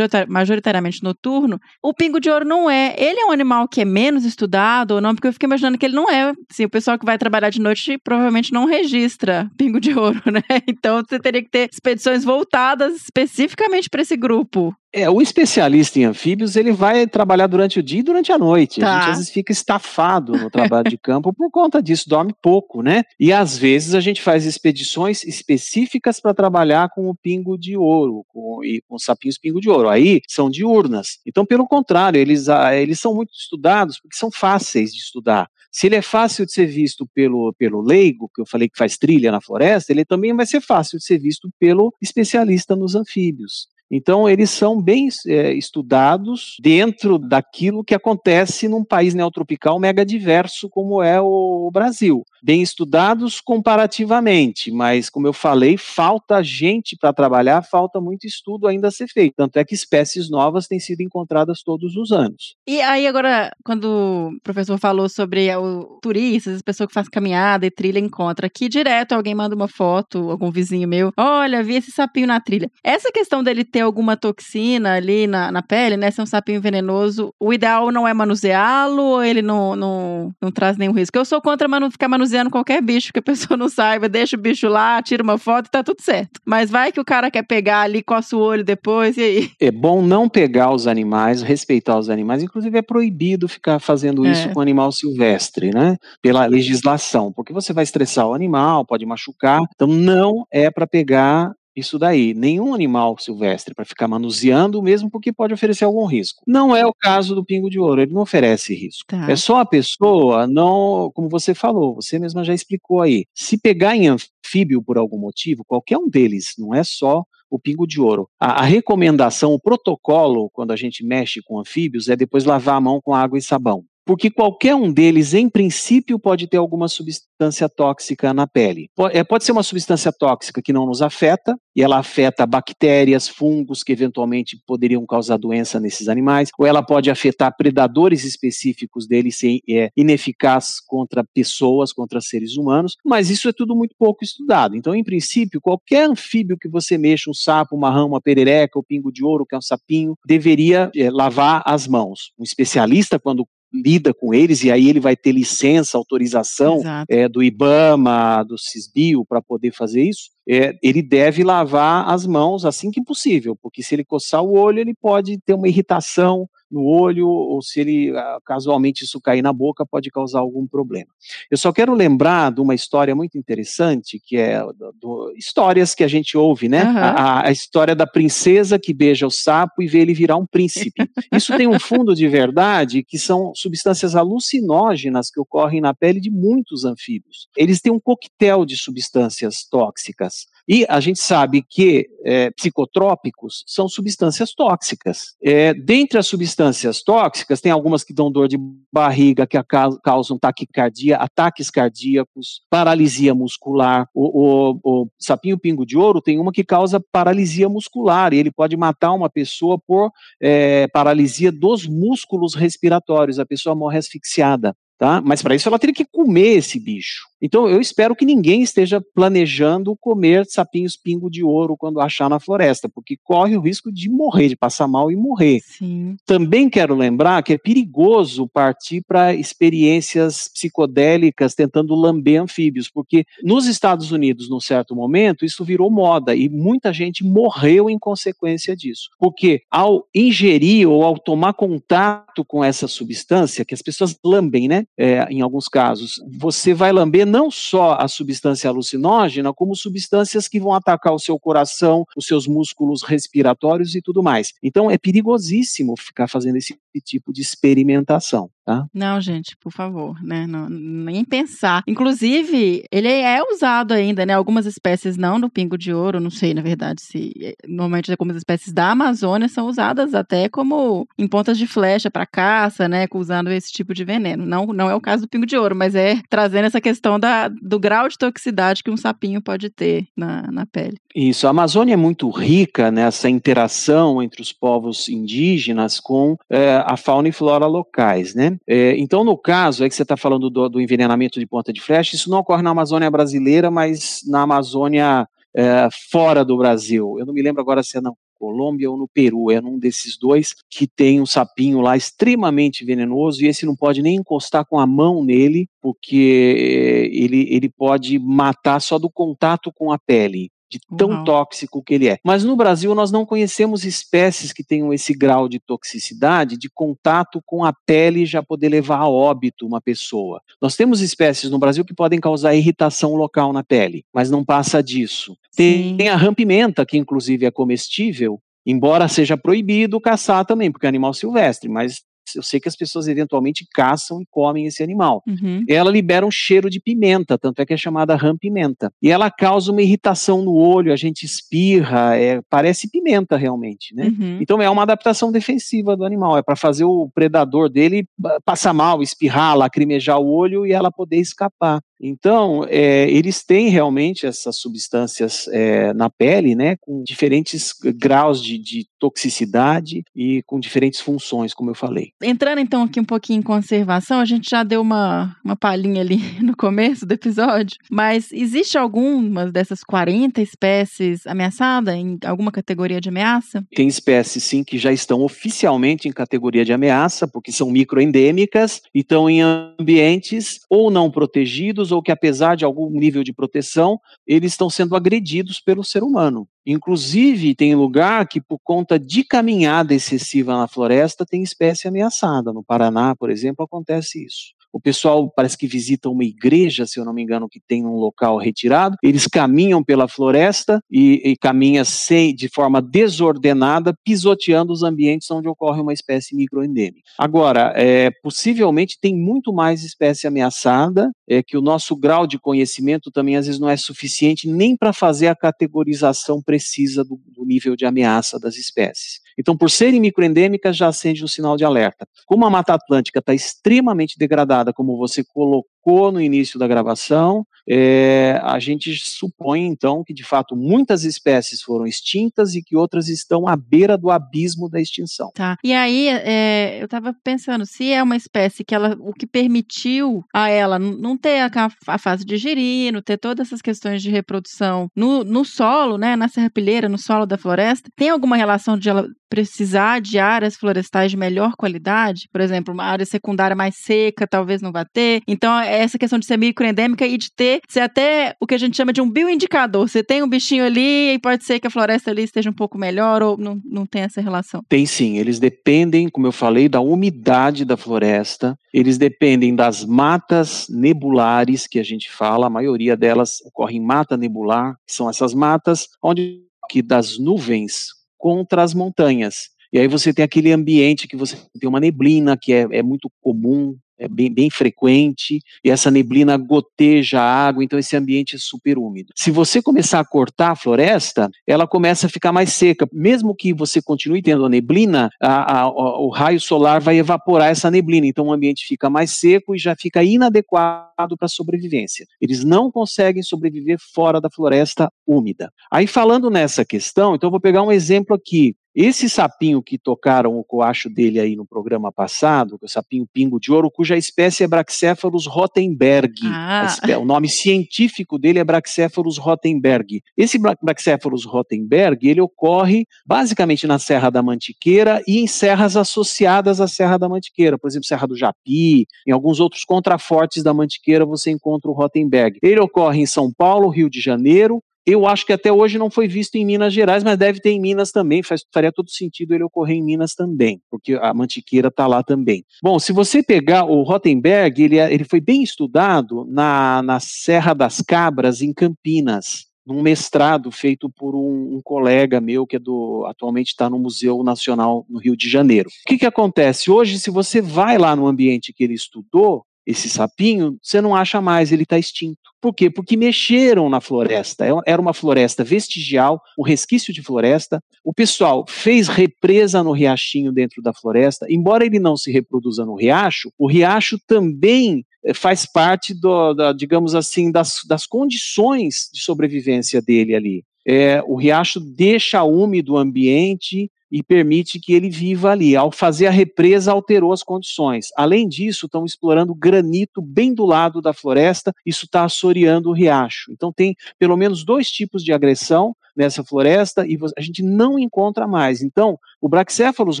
majoritariamente noturno, o pingo de ouro não é. Ele é um animal que é menos estudado ou não, porque eu fiquei imaginando que ele não é. Assim, o pessoal que vai trabalhar de noite provavelmente não registra pingo de ouro, *laughs* né? Então você teria que ter expedições voltadas especificamente para esse grupo. É, o especialista em anfíbios, ele vai trabalhar durante o dia e durante a noite. Tá. A gente às vezes fica estafado no trabalho de campo por conta disso, dorme pouco, né? E às vezes a gente faz expedições específicas para trabalhar com o pingo de ouro com, e com sapinhos pingo de ouro. Aí são diurnas. Então, pelo contrário, eles, ah, eles são muito estudados porque são fáceis de estudar. Se ele é fácil de ser visto pelo, pelo leigo, que eu falei que faz trilha na floresta, ele também vai ser fácil de ser visto pelo especialista nos anfíbios. Então, eles são bem é, estudados dentro daquilo que acontece num país neotropical mega diverso como é o Brasil. Bem estudados comparativamente, mas como eu falei, falta gente para trabalhar, falta muito estudo ainda a ser feito. Tanto é que espécies novas têm sido encontradas todos os anos. E aí agora, quando o professor falou sobre o turistas, as pessoas que fazem caminhada e trilha encontra aqui direto alguém manda uma foto, algum vizinho meu, olha, vi esse sapinho na trilha. Essa questão dele ter alguma toxina ali na, na pele, né, ser um sapinho venenoso, o ideal não é manuseá-lo ele não, não, não traz nenhum risco? Eu sou contra manu ficar manuseando qualquer bicho que a pessoa não saiba, deixa o bicho lá, tira uma foto e tá tudo certo. Mas vai que o cara quer pegar ali, coça o olho depois, e aí? É bom não pegar os animais, respeitar os animais, inclusive é proibido ficar fazendo isso É. com animal silvestre, né? Pela legislação, porque você vai estressar o animal, pode machucar. Então não é para pegar isso daí. Nenhum animal silvestre para ficar manuseando, mesmo porque pode oferecer algum risco. Não é o caso do pingo de ouro, ele não oferece risco. Tá. É só a pessoa não, como você falou, você mesma já explicou aí. Se pegar em anfíbio por algum motivo, qualquer um deles, não é só o pingo de ouro. A, a recomendação, o protocolo, quando a gente mexe com anfíbios, é depois lavar a mão com água e sabão. Porque qualquer um deles, em princípio, pode ter alguma substância tóxica na pele. É, Pode ser uma substância tóxica que não nos afeta, e ela afeta bactérias, fungos que eventualmente poderiam causar doença nesses animais, ou ela pode afetar predadores específicos deles, é, ineficaz contra pessoas, contra seres humanos, mas isso é tudo muito pouco estudado. Então, em princípio, qualquer anfíbio que você mexa, um sapo, uma rã, uma perereca, o pingo de ouro, que é um sapinho, deveria é, lavar as mãos. Um especialista, quando lida com eles, e aí ele vai ter licença, autorização é, do IBAMA, do CISBio, para poder fazer isso, é, ele deve lavar as mãos assim que possível, porque se ele coçar o olho, ele pode ter uma irritação no olho, ou se ele ah, casualmente isso cair na boca, pode causar algum problema. Eu só quero lembrar de uma história muito interessante, que é do- histórias que a gente ouve, né? A, a- a história da princesa que beija o sapo e vê ele virar um príncipe. Isso tem um fundo de verdade, que são substâncias alucinógenas que ocorrem na pele de muitos anfíbios. Eles têm um coquetel de substâncias tóxicas. E a gente sabe que é, psicotrópicos são substâncias tóxicas. É, dentre as substâncias tóxicas, tem algumas que dão dor de barriga, que causam taquicardia, ataques cardíacos, paralisia muscular. O, o- o sapinho pingo de ouro tem uma que causa paralisia muscular, e ele pode matar uma pessoa por é, paralisia dos músculos respiratórios, a pessoa morre asfixiada. Tá? Mas para isso ela teria que comer esse bicho. Então eu espero que ninguém esteja planejando comer sapinhos pingo de ouro quando achar na floresta, porque corre o risco de morrer, de passar mal e morrer. Sim. Também quero lembrar que é perigoso partir para experiências psicodélicas tentando lamber anfíbios, porque nos Estados Unidos, num certo momento, isso virou moda e muita gente morreu em consequência disso. Porque ao ingerir ou ao tomar contato com essa substância, que as pessoas lambem, né? É, em alguns casos, você vai lamber não só a substância alucinógena, como substâncias que vão atacar o seu coração, os seus músculos respiratórios e tudo mais. Então é perigosíssimo ficar fazendo esse tipo de experimentação, tá? Não, gente, por favor, né? Não- nem pensar. Inclusive, ele é usado ainda, né? Algumas espécies não no pingo de ouro, não sei, na verdade, se eh, normalmente algumas espécies da Amazônia são usadas até como em pontas de flecha para caça, né? Usando esse tipo de veneno. Não, não é o caso do pingo de ouro, mas é trazendo essa questão da, do grau de toxicidade que um sapinho pode ter na, na pele. Isso, a Amazônia é muito rica nessa interação entre os povos indígenas com a fauna e flora locais, né? Eh, então, no caso, é que você está falando do, do envenenamento de ponta de flecha, isso não ocorre na Amazônia brasileira, mas na Amazônia eh, fora do Brasil. Eu não me lembro agora se é na Colômbia ou no Peru, é num desses dois que tem um sapinho lá extremamente venenoso e esse não pode nem encostar com a mão nele, porque ele, ele pode matar só do contato com a pele de tão Uau. tóxico que ele é. Mas no Brasil nós não conhecemos espécies que tenham esse grau de toxicidade, de contato com a pele já poder levar a óbito uma pessoa. Nós temos espécies no Brasil que podem causar irritação local na pele, mas não passa disso. Tem, tem a rã-pimenta, que inclusive é comestível, embora seja proibido caçar também, porque é animal silvestre, mas eu sei que as pessoas eventualmente caçam e comem esse animal Uhum. ela libera um cheiro de pimenta, tanto é que é chamada rã-pimenta. E ela causa uma irritação no olho, a gente espirra, é, parece pimenta realmente, né? Uhum. Então é uma adaptação defensiva do animal, é para fazer o predador dele ah, passar mal, espirrar, lacrimejar o olho e ela poder escapar. Então, é, eles têm realmente essas substâncias é, na pele, né, com diferentes graus de, de, toxicidade e com diferentes funções, como eu falei. Entrando então aqui um pouquinho em conservação, a gente já deu uma, uma palhinha ali *laughs* no começo do episódio, mas existe algumas dessas 40 espécies ameaçadas em alguma categoria de ameaça? Tem espécies, sim, que já estão oficialmente em categoria de ameaça, porque são microendêmicas e estão em ambientes ou não protegidos ou que, apesar de algum nível de proteção, eles estão sendo agredidos pelo ser humano. Inclusive, tem lugar que, por conta de caminhada excessiva na floresta, tem espécie ameaçada. No Paraná, por exemplo, acontece isso. O pessoal parece que visita uma igreja, se eu não me engano, que tem um local retirado. Eles caminham pela floresta e, e caminham sem, de forma desordenada, pisoteando os ambientes onde ocorre uma espécie microendêmica. Agora, é, possivelmente tem muito mais espécie ameaçada, é que o nosso grau de conhecimento também às vezes não é suficiente nem para fazer a categorização precisa do, do nível de ameaça das espécies. Então, por serem microendêmicas, já acende um sinal de alerta. Como a Mata Atlântica está extremamente degradada, como você colocou no início da gravação, é, a gente supõe, então, que de fato muitas espécies foram extintas e que outras estão à beira do abismo da extinção. Tá. E aí, é, eu estava pensando, se é uma espécie que ela, o que permitiu a ela não ter a, a fase de girino, ter todas essas questões de reprodução no, no solo, né, na serrapilheira, no solo da floresta, tem alguma relação de ela precisar de áreas florestais de melhor qualidade, por exemplo, uma área secundária mais seca, talvez não vá ter. Então, essa questão de ser microendêmica e de ter, ser até o que a gente chama de um bioindicador. Você tem um bichinho ali e pode ser que a floresta ali esteja um pouco melhor ou não, não tem essa relação. Tem sim, eles dependem, como eu falei, da umidade da floresta, eles dependem das matas nebulares que a gente fala, a maioria delas ocorre em mata nebular, são essas matas onde que das nuvens contra as montanhas. E aí você tem aquele ambiente que você tem uma neblina, que é, é muito comum, é bem, bem, frequente, e essa neblina goteja a água, então esse ambiente é super úmido. Se você começar a cortar a floresta, ela começa a ficar mais seca. Mesmo que você continue tendo a neblina, a, a, o raio solar vai evaporar essa neblina, então o ambiente fica mais seco e já fica inadequado para a sobrevivência. Eles não conseguem sobreviver fora da floresta úmida. Aí falando nessa questão, então eu vou pegar um exemplo aqui. Esse sapinho que tocaram o coacho dele aí no programa passado, o sapinho pingo de ouro, cuja espécie é Brachycephalus rotenberg. Ah. O nome científico dele é Brachycephalus rotenberg. Esse Brachycephalus rotenberg, ele ocorre basicamente na Serra da Mantiqueira e em serras associadas à Serra da Mantiqueira, por exemplo, Serra do Japi, em alguns outros contrafortes da Mantiqueira você encontra o rotenberg. Ele ocorre em São Paulo, Rio de Janeiro, eu acho que até hoje não foi visto em Minas Gerais, mas deve ter em Minas também. Faz, faria todo sentido ele ocorrer em Minas também, porque a mantiqueira está lá também. Bom, se você pegar o Rottenberg, ele, é, ele foi bem estudado na, na Serra das Cabras, em Campinas num mestrado feito por um, um, colega meu que é do atualmente está no Museu Nacional no Rio de Janeiro. O que, que acontece hoje? Se você vai lá no ambiente que ele estudou, esse sapinho, você não acha mais, ele está extinto. Por quê? Porque mexeram na floresta. É era uma floresta vestigial, um resquício de floresta. O pessoal fez represa no riachinho dentro da floresta. Embora ele não se reproduza no riacho, o riacho também eh, faz parte, do, da, digamos assim, das, das condições de sobrevivência dele ali. É, o riacho deixa úmido o ambiente, e permite que ele viva ali. Ao fazer a represa, alterou as condições. Além disso, estão explorando granito bem do lado da floresta, isso está assoreando o riacho. Então, tem pelo menos dois tipos de agressão nessa floresta e a gente não encontra mais. Então, o Brachycephalus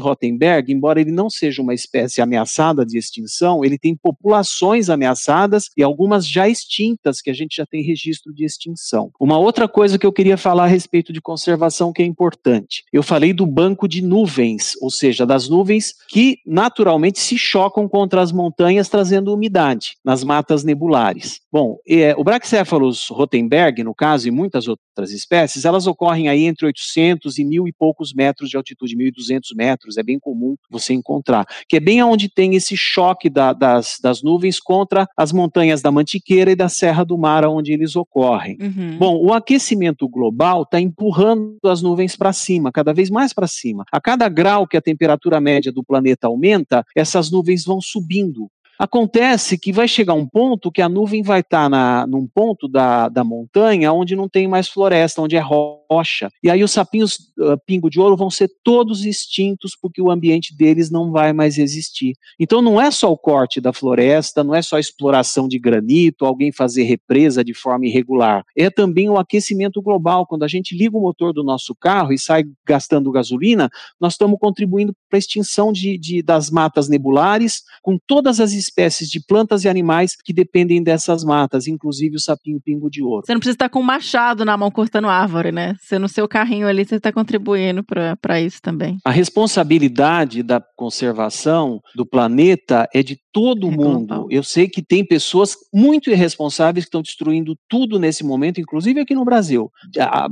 rotenberg, embora ele não seja uma espécie ameaçada de extinção, ele tem populações ameaçadas e algumas já extintas que a gente já tem registro de extinção. Uma outra coisa que eu queria falar a respeito de conservação que é importante. Eu falei do banco de nuvens, ou seja, das nuvens que naturalmente se chocam contra as montanhas trazendo umidade nas matas nebulares. Bom, é, o Brachycephalus rotenberg, no caso, e muitas outras espécies, elas ocorrem aí entre 800 e mil e poucos metros de altitude, 1.200 metros, é bem comum você encontrar, que é bem onde tem esse choque da, das, das nuvens contra as montanhas da Mantiqueira e da Serra do Mar, onde eles ocorrem. Uhum. Bom, o aquecimento global está empurrando as nuvens para cima, cada vez mais para cima. A cada grau que a temperatura média do planeta aumenta, essas nuvens vão subindo Acontece que vai chegar um ponto que a nuvem vai estar na, num ponto da, da montanha onde não tem mais floresta, onde é rocha. E aí os sapinhos uh, pingo de ouro vão ser todos extintos porque o ambiente deles não vai mais existir. Então não é só o corte da floresta, não é só a exploração de granito, alguém fazer represa de forma irregular. É também o aquecimento global. Quando a gente liga o motor do nosso carro e sai gastando gasolina, nós estamos contribuindo para a extinção de, de, das matas nebulares, com todas as espécies de plantas e animais que dependem dessas matas, inclusive o sapinho pingo de ouro. Você não precisa estar com um machado na mão cortando árvore, né? Você no seu carrinho ali, você está contribuindo para isso também. A responsabilidade da conservação do planeta é de todo é mundo. Global. Eu sei que tem pessoas muito irresponsáveis que estão destruindo tudo nesse momento, inclusive aqui no Brasil,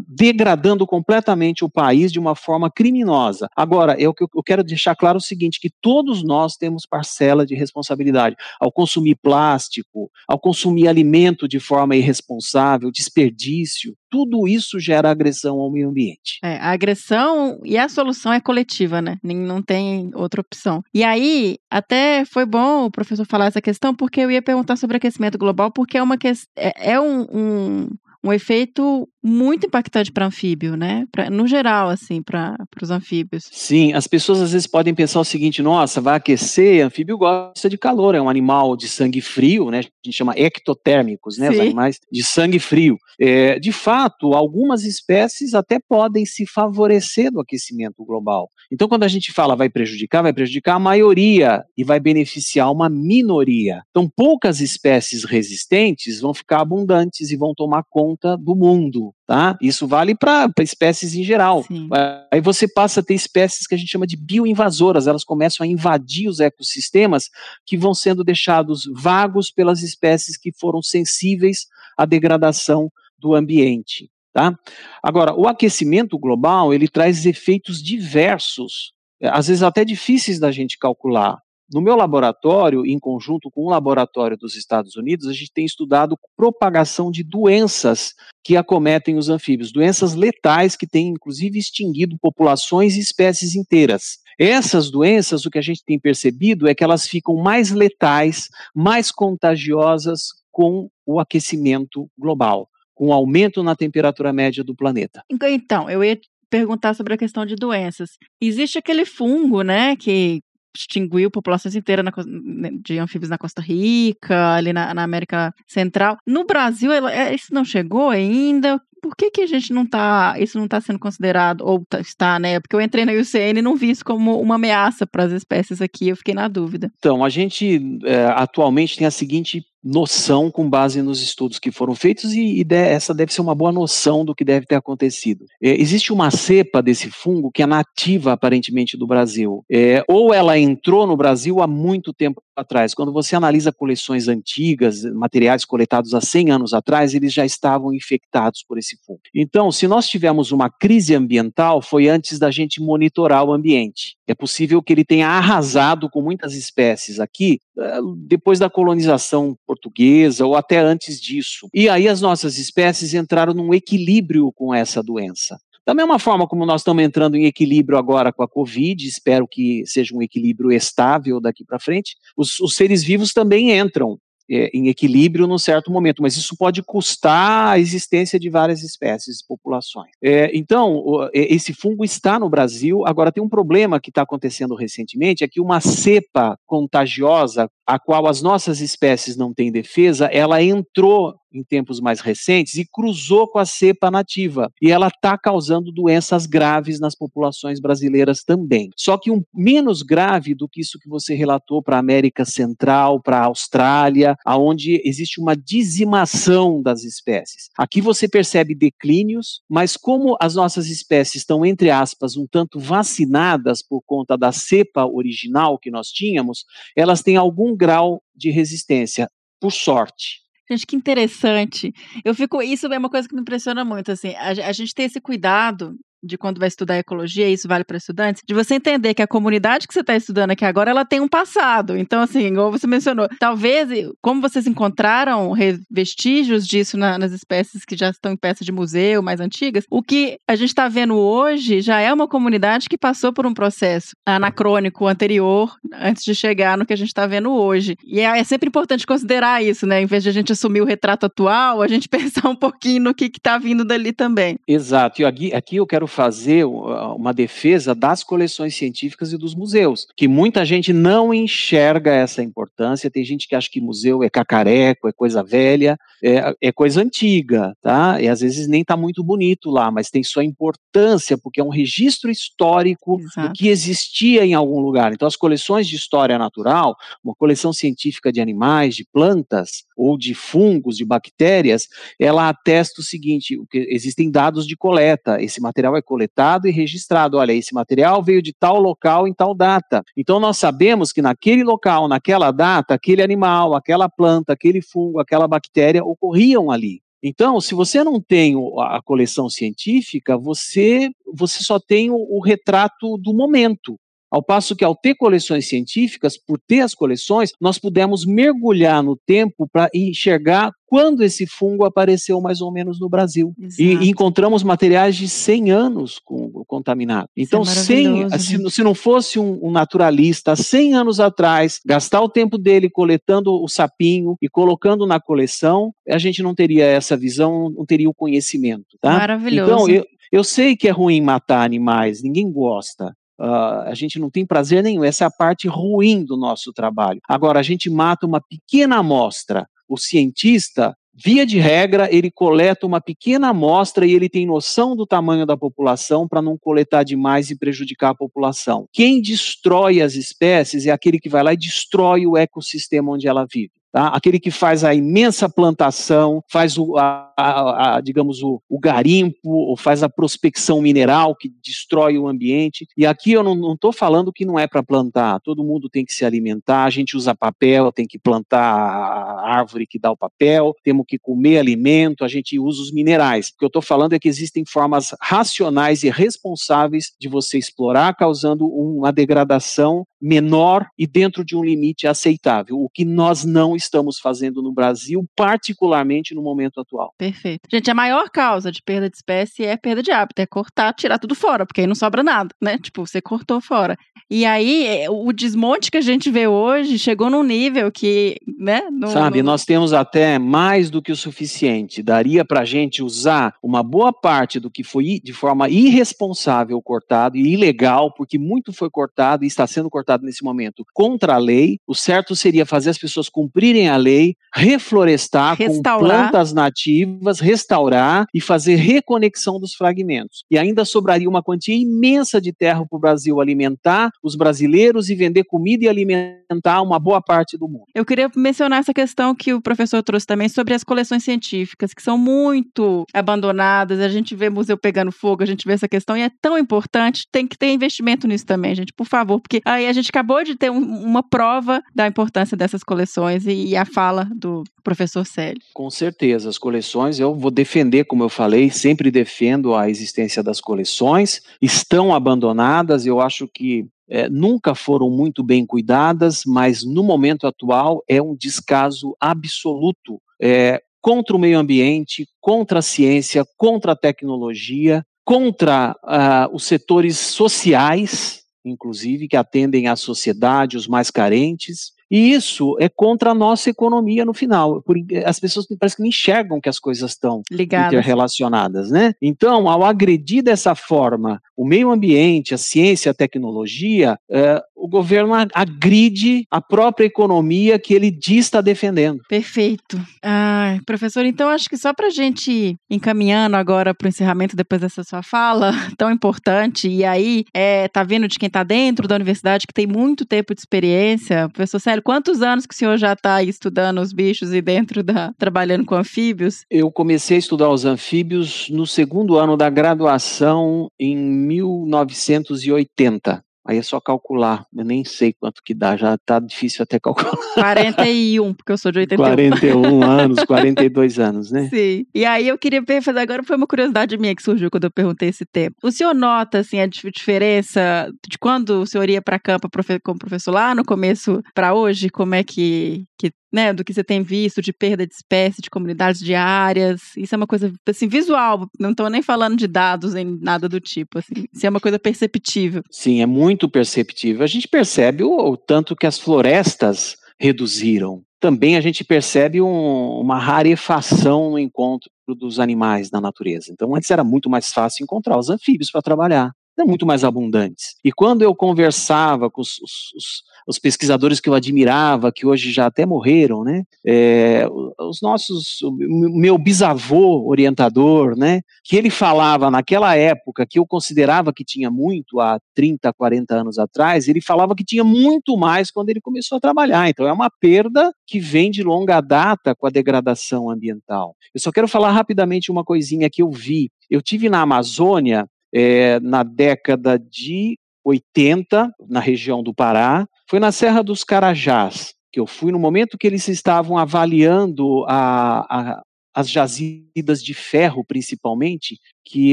degradando completamente o país de uma forma criminosa. Agora, eu, eu quero deixar claro o seguinte, que todos nós temos parcela de responsabilidade ao consumir plástico, ao consumir alimento de forma irresponsável, desperdício, tudo isso gera agressão ao meio ambiente. É, a agressão e a solução é coletiva, né? Não tem outra opção. E aí, até foi bom o professor falar essa questão, porque eu ia perguntar sobre aquecimento global, porque é uma que... é, é um, um um efeito muito impactante para anfíbio, né? Pra, no geral, assim, para os anfíbios. Sim, as pessoas às vezes podem pensar o seguinte: nossa, vai aquecer, anfíbio gosta de calor, é um animal de sangue frio, né? A gente chama ectotérmicos, né? Sim. Os animais de sangue frio. É, de fato, algumas espécies até podem se favorecer do aquecimento global. Então, quando a gente fala vai prejudicar, vai prejudicar a maioria e vai beneficiar uma minoria. Então, poucas espécies resistentes vão ficar abundantes e vão tomar conta do mundo. Tá? Isso vale para espécies em geral. Sim. Aí você passa a ter espécies que a gente chama de bioinvasoras, elas começam a invadir os ecossistemas que vão sendo deixados vagos pelas espécies que foram sensíveis à degradação do ambiente. Tá? Agora, o aquecimento global ele traz efeitos diversos, é, às vezes até difíceis da gente calcular. No meu laboratório, em conjunto com um laboratório dos Estados Unidos, a gente tem estudado propagação de doenças que acometem os anfíbios, doenças letais que têm inclusive extinguido populações e espécies inteiras. Essas doenças, o que a gente tem percebido é que elas ficam mais letais, mais contagiosas com o aquecimento global com um aumento na temperatura média do planeta. Então, eu ia perguntar sobre a questão de doenças. Existe aquele fungo, né, que extinguiu populações inteiras na, né, de anfíbios na Costa Rica, ali na, na América Central. No Brasil, ela, é, isso não chegou ainda? Por que, que a gente não está, isso não está sendo considerado, ou tá, está, né? Porque eu entrei na UCN e não vi isso como uma ameaça para as espécies aqui, eu fiquei na dúvida. Então, a gente é, atualmente tem a seguinte noção com base nos estudos que foram feitos e, e de, essa deve ser uma boa noção do que deve ter acontecido. É, existe uma cepa desse fungo que é nativa aparentemente do Brasil, é, ou ela entrou no Brasil há muito tempo atrás. Quando você analisa coleções antigas, materiais coletados há 100 anos atrás, eles já estavam infectados por esse fungo. Então, se nós tivermos uma crise ambiental, foi antes da gente monitorar o ambiente. É possível que ele tenha arrasado com muitas espécies aqui eh, depois da colonização portuguesa ou até antes disso. E aí as nossas espécies entraram num equilíbrio com essa doença. Da mesma forma como nós estamos entrando em equilíbrio agora com a Covid, espero que seja um equilíbrio estável daqui para frente, os, os seres vivos também entram é, em equilíbrio num certo momento, mas isso pode custar a existência de várias espécies e populações. É, então, o, esse fungo está no Brasil. Agora, tem um problema que está acontecendo recentemente: é que uma cepa contagiosa, a qual as nossas espécies não têm defesa, ela entrou em tempos mais recentes e cruzou com a cepa nativa. E ela está causando doenças graves nas populações brasileiras também. Só que um menos grave do que isso que você relatou para a América Central, para a Austrália, aonde existe uma dizimação das espécies. Aqui você percebe declínios, mas como as nossas espécies estão, entre aspas, um tanto vacinadas por conta da cepa original que nós tínhamos, elas têm algum grau de resistência, por sorte. Gente, que interessante. Eu fico. Isso é uma coisa que me impressiona muito, assim. A, a gente tem esse cuidado de quando vai estudar ecologia, isso vale para estudantes, de você entender que a comunidade que você está estudando aqui agora, ela tem um passado. Então, assim, igual você mencionou, talvez, como vocês encontraram vestígios disso na, nas espécies que já estão em peças de museu mais antigas, o que a gente está vendo hoje já é uma comunidade que passou por um processo anacrônico anterior antes de chegar no que a gente está vendo hoje. E é, é, sempre importante considerar isso, né? Em vez de a gente assumir o retrato atual, a gente *laughs* pensar um pouquinho no que está vindo dali também. Exato. E aqui, aqui eu quero fazer uma defesa das coleções científicas e dos museus, que muita gente não enxerga essa importância. Tem gente que acha que museu é cacareco, é coisa velha, é, é coisa antiga, tá? E às vezes nem está muito bonito lá, mas tem sua importância, porque é um registro histórico Exato. do que existia em algum lugar. Então, as coleções de história natural, uma coleção científica de animais, de plantas, ou de fungos, de bactérias, ela atesta o seguinte: existem dados de coleta. Esse material é coletado e registrado. Olha, esse material veio de tal local em tal data. Então, nós sabemos que naquele local, naquela data, aquele animal, aquela planta, aquele fungo, aquela bactéria ocorriam ali. Então, se você não tem a coleção científica, você, você só tem o, o retrato do momento. Ao passo que, ao ter coleções científicas, por ter as coleções, nós pudemos mergulhar no tempo para enxergar quando esse fungo apareceu mais ou menos no Brasil. E, e, encontramos materiais de 100 anos com, contaminados. Então, é sem, se, se, não fosse um, um, naturalista, 100 anos atrás, gastar o tempo dele coletando o sapinho e colocando na coleção, a gente não teria essa visão, não teria o conhecimento. Tá? Maravilhoso. Então, eu, eu sei que é ruim matar animais, ninguém gosta. Uh, a gente não tem prazer nenhum, essa é a parte ruim do nosso trabalho. Agora, a gente mata uma pequena amostra. O cientista, via de regra, ele coleta uma pequena amostra e ele tem noção do tamanho da população para não coletar demais e prejudicar a população. Quem destrói as espécies é aquele que vai lá e destrói o ecossistema onde ela vive. Tá? Aquele que faz a imensa plantação, faz o, a, a, a, digamos, o, o, garimpo, ou faz a prospecção mineral que destrói o ambiente. E aqui eu não estou falando que não é para plantar, todo mundo tem que se alimentar, a gente usa papel, tem que plantar a árvore que dá o papel, temos que comer alimento, a gente usa os minerais. O que eu estou falando é que existem formas racionais e responsáveis de você explorar, causando uma degradação menor e dentro de um limite aceitável, o que nós não estamos fazendo no Brasil, particularmente no momento atual. Perfeito. Gente, a maior causa de perda de espécie é perda de hábito, é cortar, tirar tudo fora, porque aí não sobra nada, né? Tipo, você cortou fora. E aí, é, o desmonte que a gente vê hoje chegou num nível que, né? No, Sabe, no... nós temos até mais do que o suficiente. Daria pra gente usar uma boa parte do que foi de forma irresponsável cortado e ilegal, porque muito foi cortado e está sendo cortado nesse momento contra a lei. O certo seria fazer as pessoas cumprirem cumprirem a lei, reflorestar restaurar. com plantas nativas, restaurar e fazer reconexão dos fragmentos. E ainda sobraria uma quantia imensa de terra para o Brasil alimentar os brasileiros e vender comida e alimentar uma boa parte do mundo. Eu queria mencionar essa questão que o professor trouxe também sobre as coleções científicas, que são muito abandonadas. A gente vê museu pegando fogo, a gente vê essa questão e é tão importante, tem que ter investimento nisso também, gente, por favor, porque aí a gente acabou de ter um, uma prova da importância dessas coleções e e a fala do professor Célio. Com certeza, as coleções eu vou defender, como eu falei, sempre defendo a existência das coleções, estão abandonadas, eu acho que é, nunca foram muito bem cuidadas, mas no momento atual é um descaso absoluto é, contra o meio ambiente, contra a ciência, contra a tecnologia, contra uh, os setores sociais, inclusive, que atendem à sociedade, os mais carentes, e isso é contra a nossa economia no final. As pessoas parece que não enxergam que as coisas estão Ligadas. interrelacionadas, né? Então, ao agredir dessa forma o meio ambiente, a ciência, a tecnologia, é, o governo agride a própria economia que ele diz estar defendendo. Perfeito. Ai, professor, então acho que só para a gente ir encaminhando agora para o encerramento depois dessa sua fala *laughs* tão importante, e aí é, tá vendo de quem está dentro da universidade que tem muito tempo de experiência, professor Célio, quantos anos que o senhor já está estudando os bichos e dentro da trabalhando com anfíbios? Eu comecei a estudar os anfíbios no segundo ano da graduação em 1980. Aí é só calcular. Eu nem sei quanto que dá, já tá difícil até *laughs* calcular. 41, porque eu sou de 81. 41 *laughs* anos, 42 anos, né? Sim. E aí eu queria fazer agora foi uma curiosidade minha que surgiu quando eu perguntei esse tempo. O senhor nota, assim, a diferença de quando o senhor ia para campo como professor lá no começo para hoje? Como é que, que né, do que você tem visto de perda de espécie, de comunidades diárias. Isso é uma coisa assim visual, não estou nem falando de dados nem nada do tipo, assim. Isso é uma coisa perceptível. Sim, é muito perceptível. A gente percebe o, o tanto que as florestas reduziram. Também a gente percebe um, uma rarefação no encontro dos animais na natureza. Então, antes era muito mais fácil encontrar os anfíbios para trabalhar muito mais abundantes. E quando eu conversava com os, os, os, pesquisadores que eu admirava, que hoje já até morreram, né, é, os nossos, meu bisavô orientador, né, que ele falava naquela época que eu considerava que tinha muito há 30, 40 anos atrás, ele falava que tinha muito mais quando ele começou a trabalhar. Então é uma perda que vem de longa data com a degradação ambiental. Eu só quero falar rapidamente uma coisinha que eu vi. Eu tive na Amazônia é, na década de 80, na região do Pará. Foi na Serra dos Carajás que eu fui, no momento que eles estavam avaliando a, a, as jazidas de ferro, principalmente, que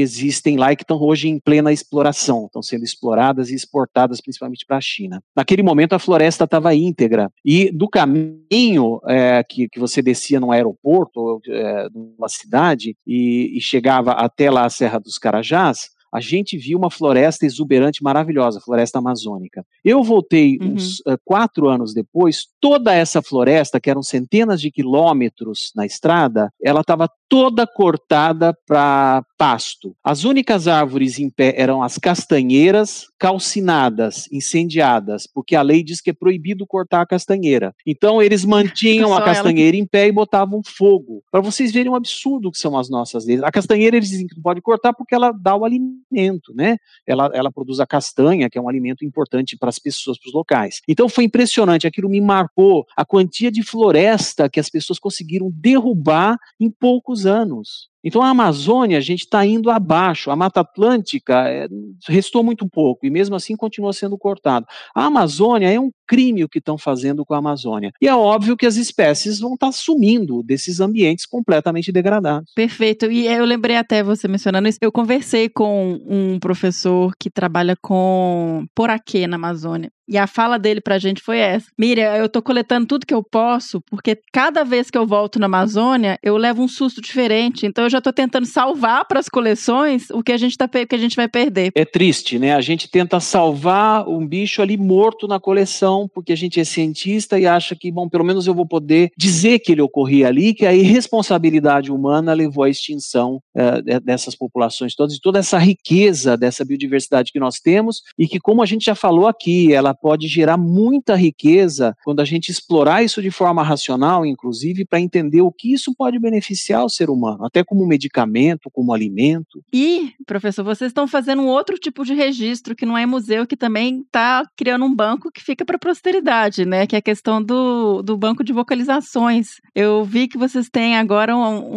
existem lá e que estão hoje em plena exploração, estão sendo exploradas e exportadas principalmente para a China. Naquele momento a floresta estava íntegra e do caminho é, que, que você descia num aeroporto, é, numa cidade e, e chegava até lá a Serra dos Carajás, a gente viu uma floresta exuberante, maravilhosa, floresta amazônica. Eu voltei uhum. uns uh, quatro anos depois, toda essa floresta, que eram centenas de quilômetros na estrada, ela estava toda cortada para pasto. As únicas árvores em pé eram as castanheiras calcinadas, incendiadas, porque a lei diz que é proibido cortar a castanheira. Então eles mantinham *laughs* a castanheira ela. em pé e botavam fogo. Para vocês verem o absurdo que são as nossas leis. A castanheira eles dizem que não pode cortar porque ela dá o alimento, né? Ela, ela produz a castanha, que é um alimento importante para as pessoas, para os locais. Então foi impressionante, aquilo me marcou a quantia de floresta que as pessoas conseguiram derrubar em poucos anos. Então a Amazônia, a gente está indo abaixo. A Mata Atlântica é, restou muito pouco e mesmo assim continua sendo cortado. A Amazônia é um crime o que estão fazendo com a Amazônia. E é óbvio que as espécies vão estar tá sumindo desses ambientes completamente degradados. Perfeito. E eu lembrei até você mencionando isso. Eu conversei com um professor que trabalha com poraquê na Amazônia. E a fala dele pra gente foi essa. Miriam, eu tô coletando tudo que eu posso, porque cada vez que eu volto na Amazônia, eu levo um susto diferente. Então eu já tô tentando salvar para as coleções o que a gente tá que a gente vai perder. É triste, né? A gente tenta salvar um bicho ali morto na coleção, porque a gente é cientista e acha que, bom, pelo menos eu vou poder dizer que ele ocorria ali, que a irresponsabilidade humana levou à extinção é, dessas populações todas, e toda essa riqueza dessa biodiversidade que nós temos, e que, como a gente já falou aqui, ela pode gerar muita riqueza quando a gente explorar isso de forma racional, inclusive, para entender o que isso pode beneficiar o ser humano, até como medicamento, como alimento. E, professor, vocês estão fazendo um outro tipo de registro que não é museu, que também está criando um banco que fica para a posteridade, né? Que é a questão do, do banco de vocalizações. Eu vi que vocês têm agora um,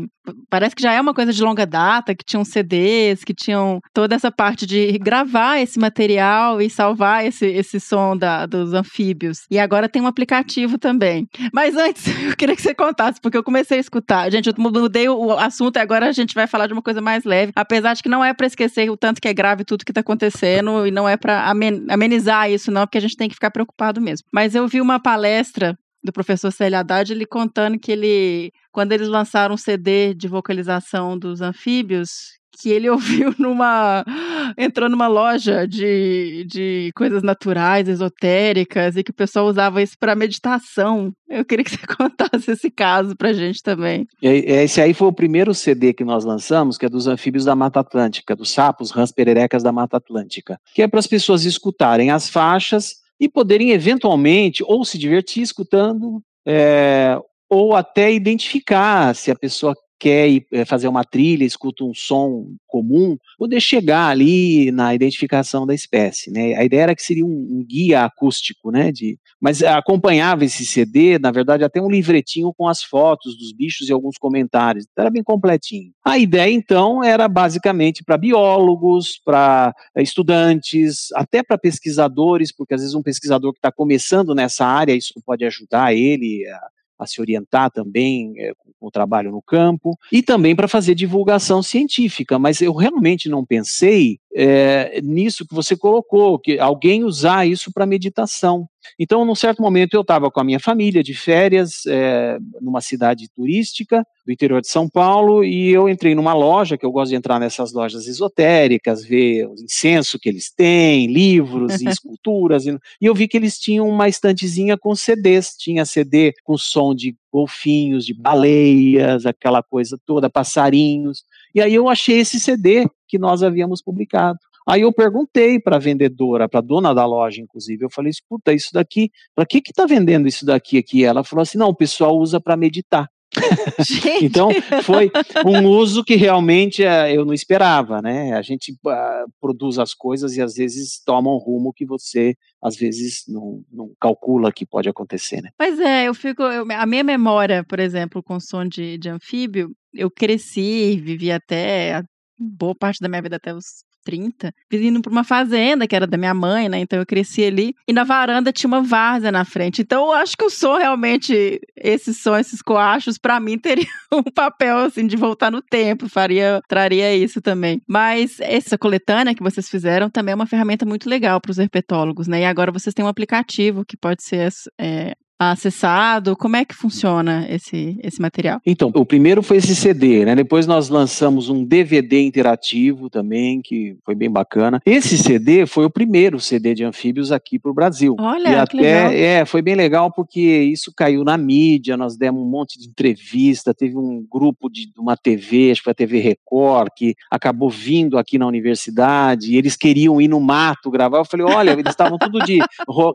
um parece que já é uma coisa de longa data, que tinham CDs, que tinham toda essa parte de gravar esse material e salvar esse, esse som da, dos anfíbios. E agora tem um aplicativo também. Mas antes, *laughs* eu queria que você contasse, porque eu comecei a escutar. Gente, eu mudei o assunto e agora a gente vai falar de uma coisa mais leve. Apesar de que não é para esquecer o tanto que é grave tudo que tá acontecendo e não é para amenizar isso, não, porque a gente tem que ficar preocupado mesmo. Mas eu vi uma palestra do professor Célio Haddad, ele contando que ele, quando eles lançaram um CD de vocalização dos anfíbios, que ele *laughs* ouviu numa. entrou numa loja de, de coisas naturais, esotéricas, e que o pessoal usava isso para meditação. Eu queria que você *laughs* contasse esse caso pra gente também. Esse aí foi o primeiro CD que nós lançamos, que é dos anfíbios da Mata Atlântica, dos sapos, rãs pererecas da Mata Atlântica, que é para as pessoas escutarem as faixas e poderem eventualmente ou se divertir escutando, é, ou até identificar se a pessoa quer ir, é, fazer uma trilha, escuta um som comum, poder chegar ali na identificação da espécie, né? A ideia era que seria um, um guia acústico, né? De, mas acompanhava esse CD, na verdade, até um livretinho com as fotos dos bichos e alguns comentários. Era bem completinho. A ideia, então, era basicamente para biólogos, para estudantes, até para pesquisadores, porque às vezes um pesquisador que está começando nessa área, isso pode ajudar ele a a se orientar também é, o trabalho no campo e também para fazer divulgação científica. Mas eu realmente não pensei é, nisso que você colocou, que alguém usar isso para meditação. Então, num certo momento, eu estava com a minha família de férias é, numa cidade turística do interior de São Paulo e eu entrei numa loja, que eu gosto de entrar nessas lojas esotéricas, ver o incenso que eles têm, livros e *laughs* esculturas, e, e eu vi que eles tinham uma estantezinha com CDs, tinha CD com som de golfinhos, de baleias, aquela coisa toda, passarinhos. E aí eu achei esse CD que nós havíamos publicado. Aí eu perguntei para a vendedora, para a dona da loja, inclusive, eu falei, escuta, isso daqui, para que que está vendendo isso daqui aqui? Ela falou assim, não, o pessoal usa para meditar. *laughs* *laughs* então foi um uso que realmente uh, eu não esperava, né? A gente uh, produz as coisas e às vezes toma um rumo que você às vezes não, não calcula que pode acontecer, né? Mas é, eu fico, eu, a minha memória, por exemplo, com som de, de anfíbio, eu cresci, vivi até boa parte da minha vida até os 30, vindo para uma fazenda que era da minha mãe, né? Então eu cresci ali e na varanda tinha uma várzea na frente. Então eu acho que o som realmente esses sons, esses coachos para mim *laughs* teria um papel assim de voltar no tempo, faria, traria isso também. Mas essa coletânea que vocês fizeram também é uma ferramenta muito legal para os herpetólogos, né? E agora vocês têm um aplicativo que pode ser é, acessado? Como é que funciona esse, esse material? Então, o primeiro foi esse CD, né? Depois nós lançamos um DVD interativo também, que foi bem bacana. Esse CD foi o primeiro CD de anfíbios aqui para o Brasil. Olha, e até, legal. É, foi bem legal porque isso caiu na mídia, nós demos um monte de entrevista, teve um grupo de, de uma TV, acho que foi a TV Record, que acabou vindo aqui na universidade, e eles queriam ir no mato gravar. Eu falei, olha, eles estavam tudo de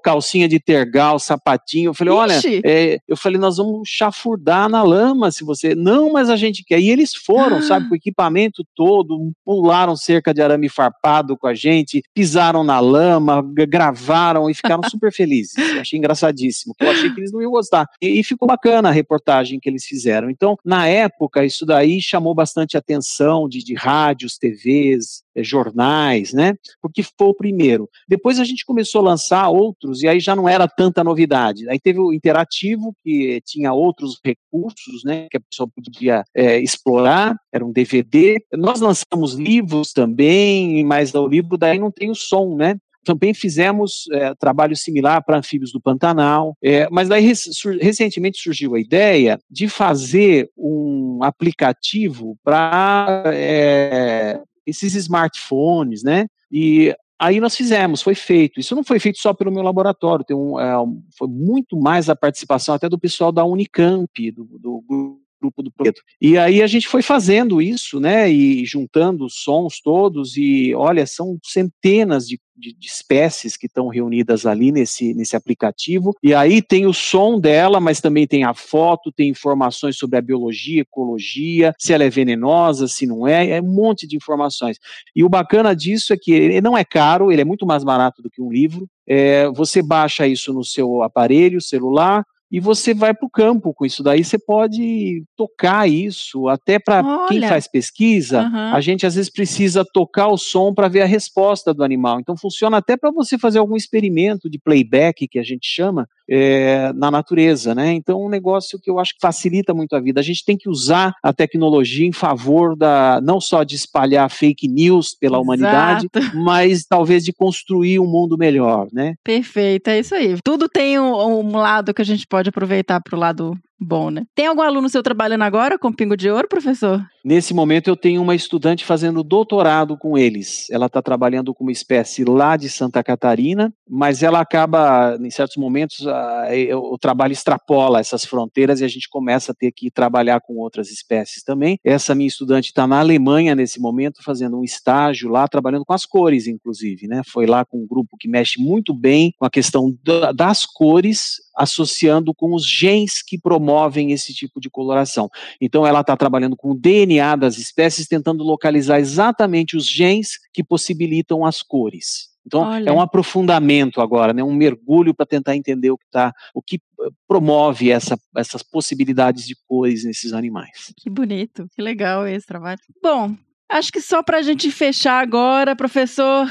calcinha de tergal, sapatinho. Eu falei, olha, é, eu falei, nós vamos chafurdar na lama se você. Não, mas a gente quer. E eles foram, ah. sabe, com o equipamento todo, pularam cerca de arame farpado com a gente, pisaram na lama, gravaram e ficaram *laughs* super felizes. Eu achei engraçadíssimo, eu achei que eles não iam gostar. E, e ficou bacana a reportagem que eles fizeram. Então, na época, isso daí chamou bastante atenção de, de rádios, TVs, jornais, né? Porque foi o primeiro. Depois a gente começou a lançar outros e aí já não era tanta novidade. Aí teve o interativo que tinha outros recursos, né? Que a pessoa podia é, explorar. Era um DVD. Nós lançamos livros também, mas o livro daí não tem o som, né? Também fizemos é, trabalho similar para anfíbios do Pantanal, é, mas daí recentemente surgiu a ideia de fazer um aplicativo para é, esses smartphones, né? E aí nós fizemos, foi feito. Isso não foi feito só pelo meu laboratório, tem um, é, foi muito mais a participação até do pessoal da Unicamp, do, do grupo do projeto. E aí a gente foi fazendo isso, né, e juntando os sons todos, e olha, são centenas de de, de, espécies que estão reunidas ali nesse, nesse aplicativo. E aí tem o som dela, mas também tem a foto, tem informações sobre a biologia, ecologia, se ela é venenosa, se não é, é um monte de informações. E o bacana disso é que ele não é caro, ele é muito mais barato do que um livro. É, você baixa isso no seu aparelho celular, e você vai para o campo com isso daí. Você pode tocar isso, até para quem faz pesquisa, uhum. a gente às vezes precisa tocar o som para ver a resposta do animal. Então funciona até para você fazer algum experimento de playback, que a gente chama, é, na natureza, né? Então, um negócio que eu acho que facilita muito a vida. A gente tem que usar a tecnologia em favor da não só de espalhar fake news pela Exato. humanidade, *laughs* mas talvez de construir um mundo melhor, né? Perfeito, é isso aí. Tudo tem um, um lado que a gente pode aproveitar para o lado Bom, né? Tem algum aluno seu trabalhando agora com Pingo de Ouro, professor? Nesse momento eu tenho uma estudante fazendo doutorado com eles. Ela está trabalhando com uma espécie lá de Santa Catarina, mas ela acaba, em certos momentos, a, o trabalho extrapola essas fronteiras e a gente começa a ter que trabalhar com outras espécies também. Essa minha estudante está na Alemanha nesse momento, fazendo um estágio lá, trabalhando com as cores, inclusive, né? Foi lá com um grupo que mexe muito bem com a questão da, das cores associando com os genes que promovem esse tipo de coloração. Então, ela está trabalhando com o DNA das espécies, tentando localizar exatamente os genes que possibilitam as cores. Então, Olha. é um aprofundamento agora, né, um mergulho para tentar entender o que, tá, o que eh, promove essa, essas possibilidades de cores nesses animais. Que bonito, que legal esse trabalho. Bom, acho que só para a gente fechar agora, professor,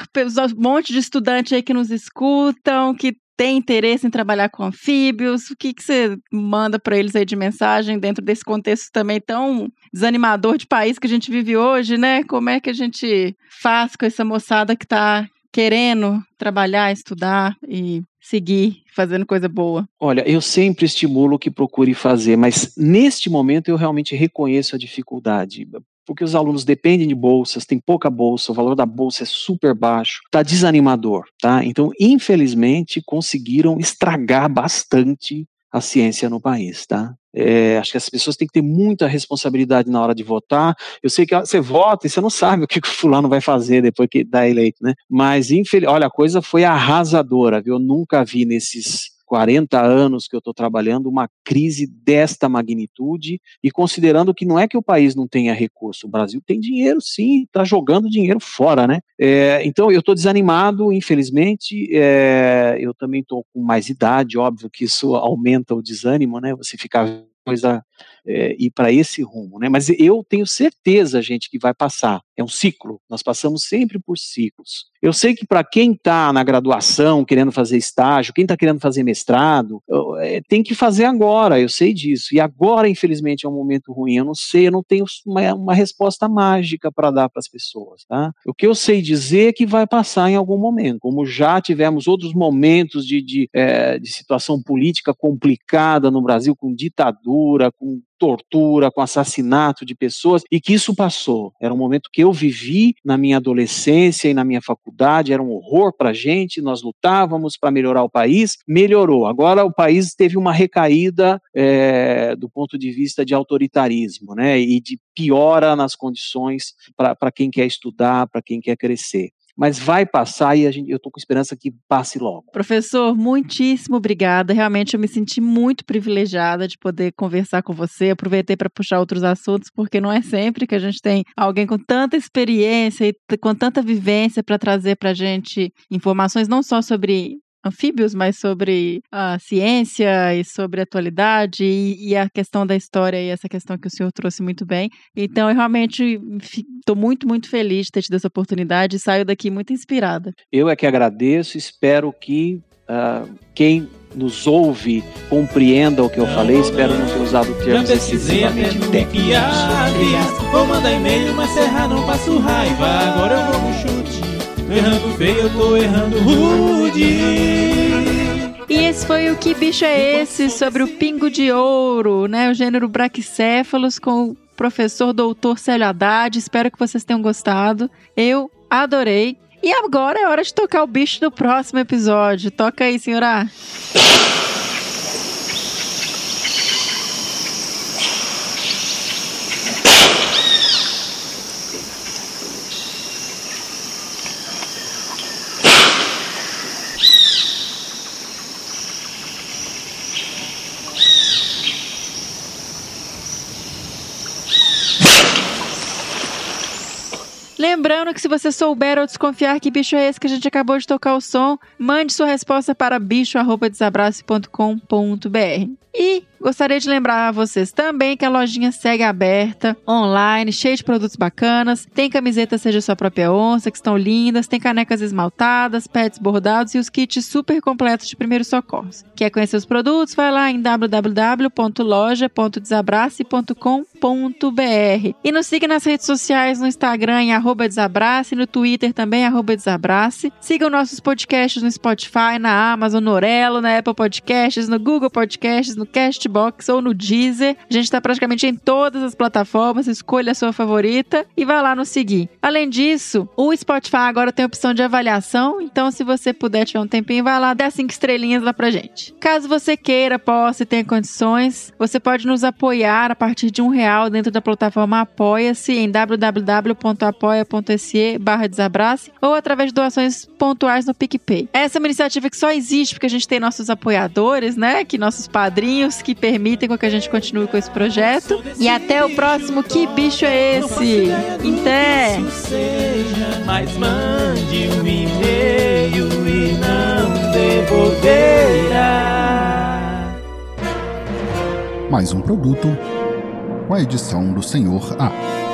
um monte de estudantes aí que nos escutam, que tem interesse em trabalhar com anfíbios, o que, que você manda para eles aí de mensagem dentro desse contexto também tão desanimador de país que a gente vive hoje, né? Como é que a gente faz com essa moçada que está querendo trabalhar, estudar e seguir fazendo coisa boa? Olha, eu sempre estimulo que procure fazer, mas neste momento eu realmente reconheço a dificuldade. Porque os alunos dependem de bolsas, tem pouca bolsa, o valor da bolsa é super baixo, tá desanimador, tá? Então, infelizmente, conseguiram estragar bastante a ciência no país, tá? É, acho que as pessoas têm que ter muita responsabilidade na hora de votar. Eu sei que você vota e você não sabe *laughs* o que, o fulano vai fazer depois que dá eleito, né? Mas, infeliz... olha, a coisa foi arrasadora, viu? Eu nunca vi nesses 40 anos que eu estou trabalhando, uma crise desta magnitude, e considerando que não é que o país não tenha recurso, o Brasil tem dinheiro sim, está jogando dinheiro fora, né? É, então eu estou desanimado, infelizmente, é, eu também estou com mais idade, óbvio que isso aumenta o desânimo, né? Você ficar coisa é, ir para esse rumo, né? Mas eu tenho certeza, gente, que vai passar. É um ciclo. Nós passamos sempre por ciclos. Eu sei que para quem está na graduação, querendo fazer estágio, quem está querendo fazer mestrado, é, tem que fazer agora. Eu sei disso. E agora, infelizmente, é um momento ruim. Eu não sei, eu não tenho uma, uma resposta mágica para dar para as pessoas, tá? O que eu sei dizer é que vai passar em algum momento. Como já tivemos outros momentos de, de, é, de situação política complicada no Brasil, com ditadura, com tortura, com assassinato de pessoas, e que isso passou. Era um momento que eu vivi na minha adolescência e na minha faculdade, era um horror para a gente, nós lutávamos para melhorar o país, melhorou. Agora o país teve uma recaída é, do ponto de vista de autoritarismo, né, e de piora nas condições para quem quer estudar, para quem quer crescer mas vai passar e gente, eu estou com esperança que passe logo. Professor, muitíssimo obrigada. Realmente eu me senti muito privilegiada de poder conversar com você. Aproveitei para puxar outros assuntos, porque não é sempre que a gente tem alguém com tanta experiência e com tanta vivência para trazer para a gente informações não só sobre anfíbios, mas sobre a ciência e sobre a atualidade e, e, a questão da história e essa questão que o senhor trouxe muito bem. Então, eu realmente estou muito, muito feliz de ter tido essa oportunidade e saio daqui muito inspirada. Eu é que agradeço, espero que uh, quem nos ouve compreenda o que eu falei, espero não ter usado termos excessivamente técnicos. Vou mandar e-mail, mas serrar não passo raiva, agora eu vou no. Errando feio, eu tô errando rude. E esse foi o Que Bicho é Esse? sobre o pingo de ouro, né? O gênero Brachycephalus com o professor doutor Célio Haddad. Espero que vocês tenham gostado. Eu adorei. E agora é hora de tocar o bicho do próximo episódio. Toca aí, senhora. pero que se você souber ou desconfiar que bicho é esse que a gente acabou de tocar o som, mande sua resposta para bicho@desabrace.com.br. E gostaria de lembrar a vocês também que a lojinha segue aberta, online, cheia de produtos bacanas. Tem camisetas Seja Sua Própria Onça, que estão lindas. Tem canecas esmaltadas, pets bordados e os kits super completos de primeiros socorros. Quer conhecer os produtos? Vai lá em www.loja.desabrace.com.br E nos siga nas redes sociais, no Instagram em arroba desabrace, no Twitter também arroba desabrace. Sigam nossos podcasts no Spotify, na Amazon, no Orelo, na Apple Podcasts, no Google Podcasts, no Castbox ou no Deezer. A gente está praticamente em todas as plataformas. Escolha a sua favorita e vá lá nos seguir. Além disso, o Spotify agora tem a opção de avaliação. Então, se você puder tiver um tempinho, vai lá, dá cinco estrelinhas lá pra gente. Caso você queira, possa e tenha condições, você pode nos apoiar a partir de um real dentro da plataforma Apoia-se em www.apoia apoia.se barra desabrace ou através de doações pontuais no PicPay. Essa é uma iniciativa que só existe porque a gente tem nossos apoiadores, né? Que nossos padrinhos que permitem com que a gente continue com esse projeto. E até o próximo Que Bicho é Esse? Até! Mas mande um e-mail e não devolverá. Mais um produto com a edição do Senhor A.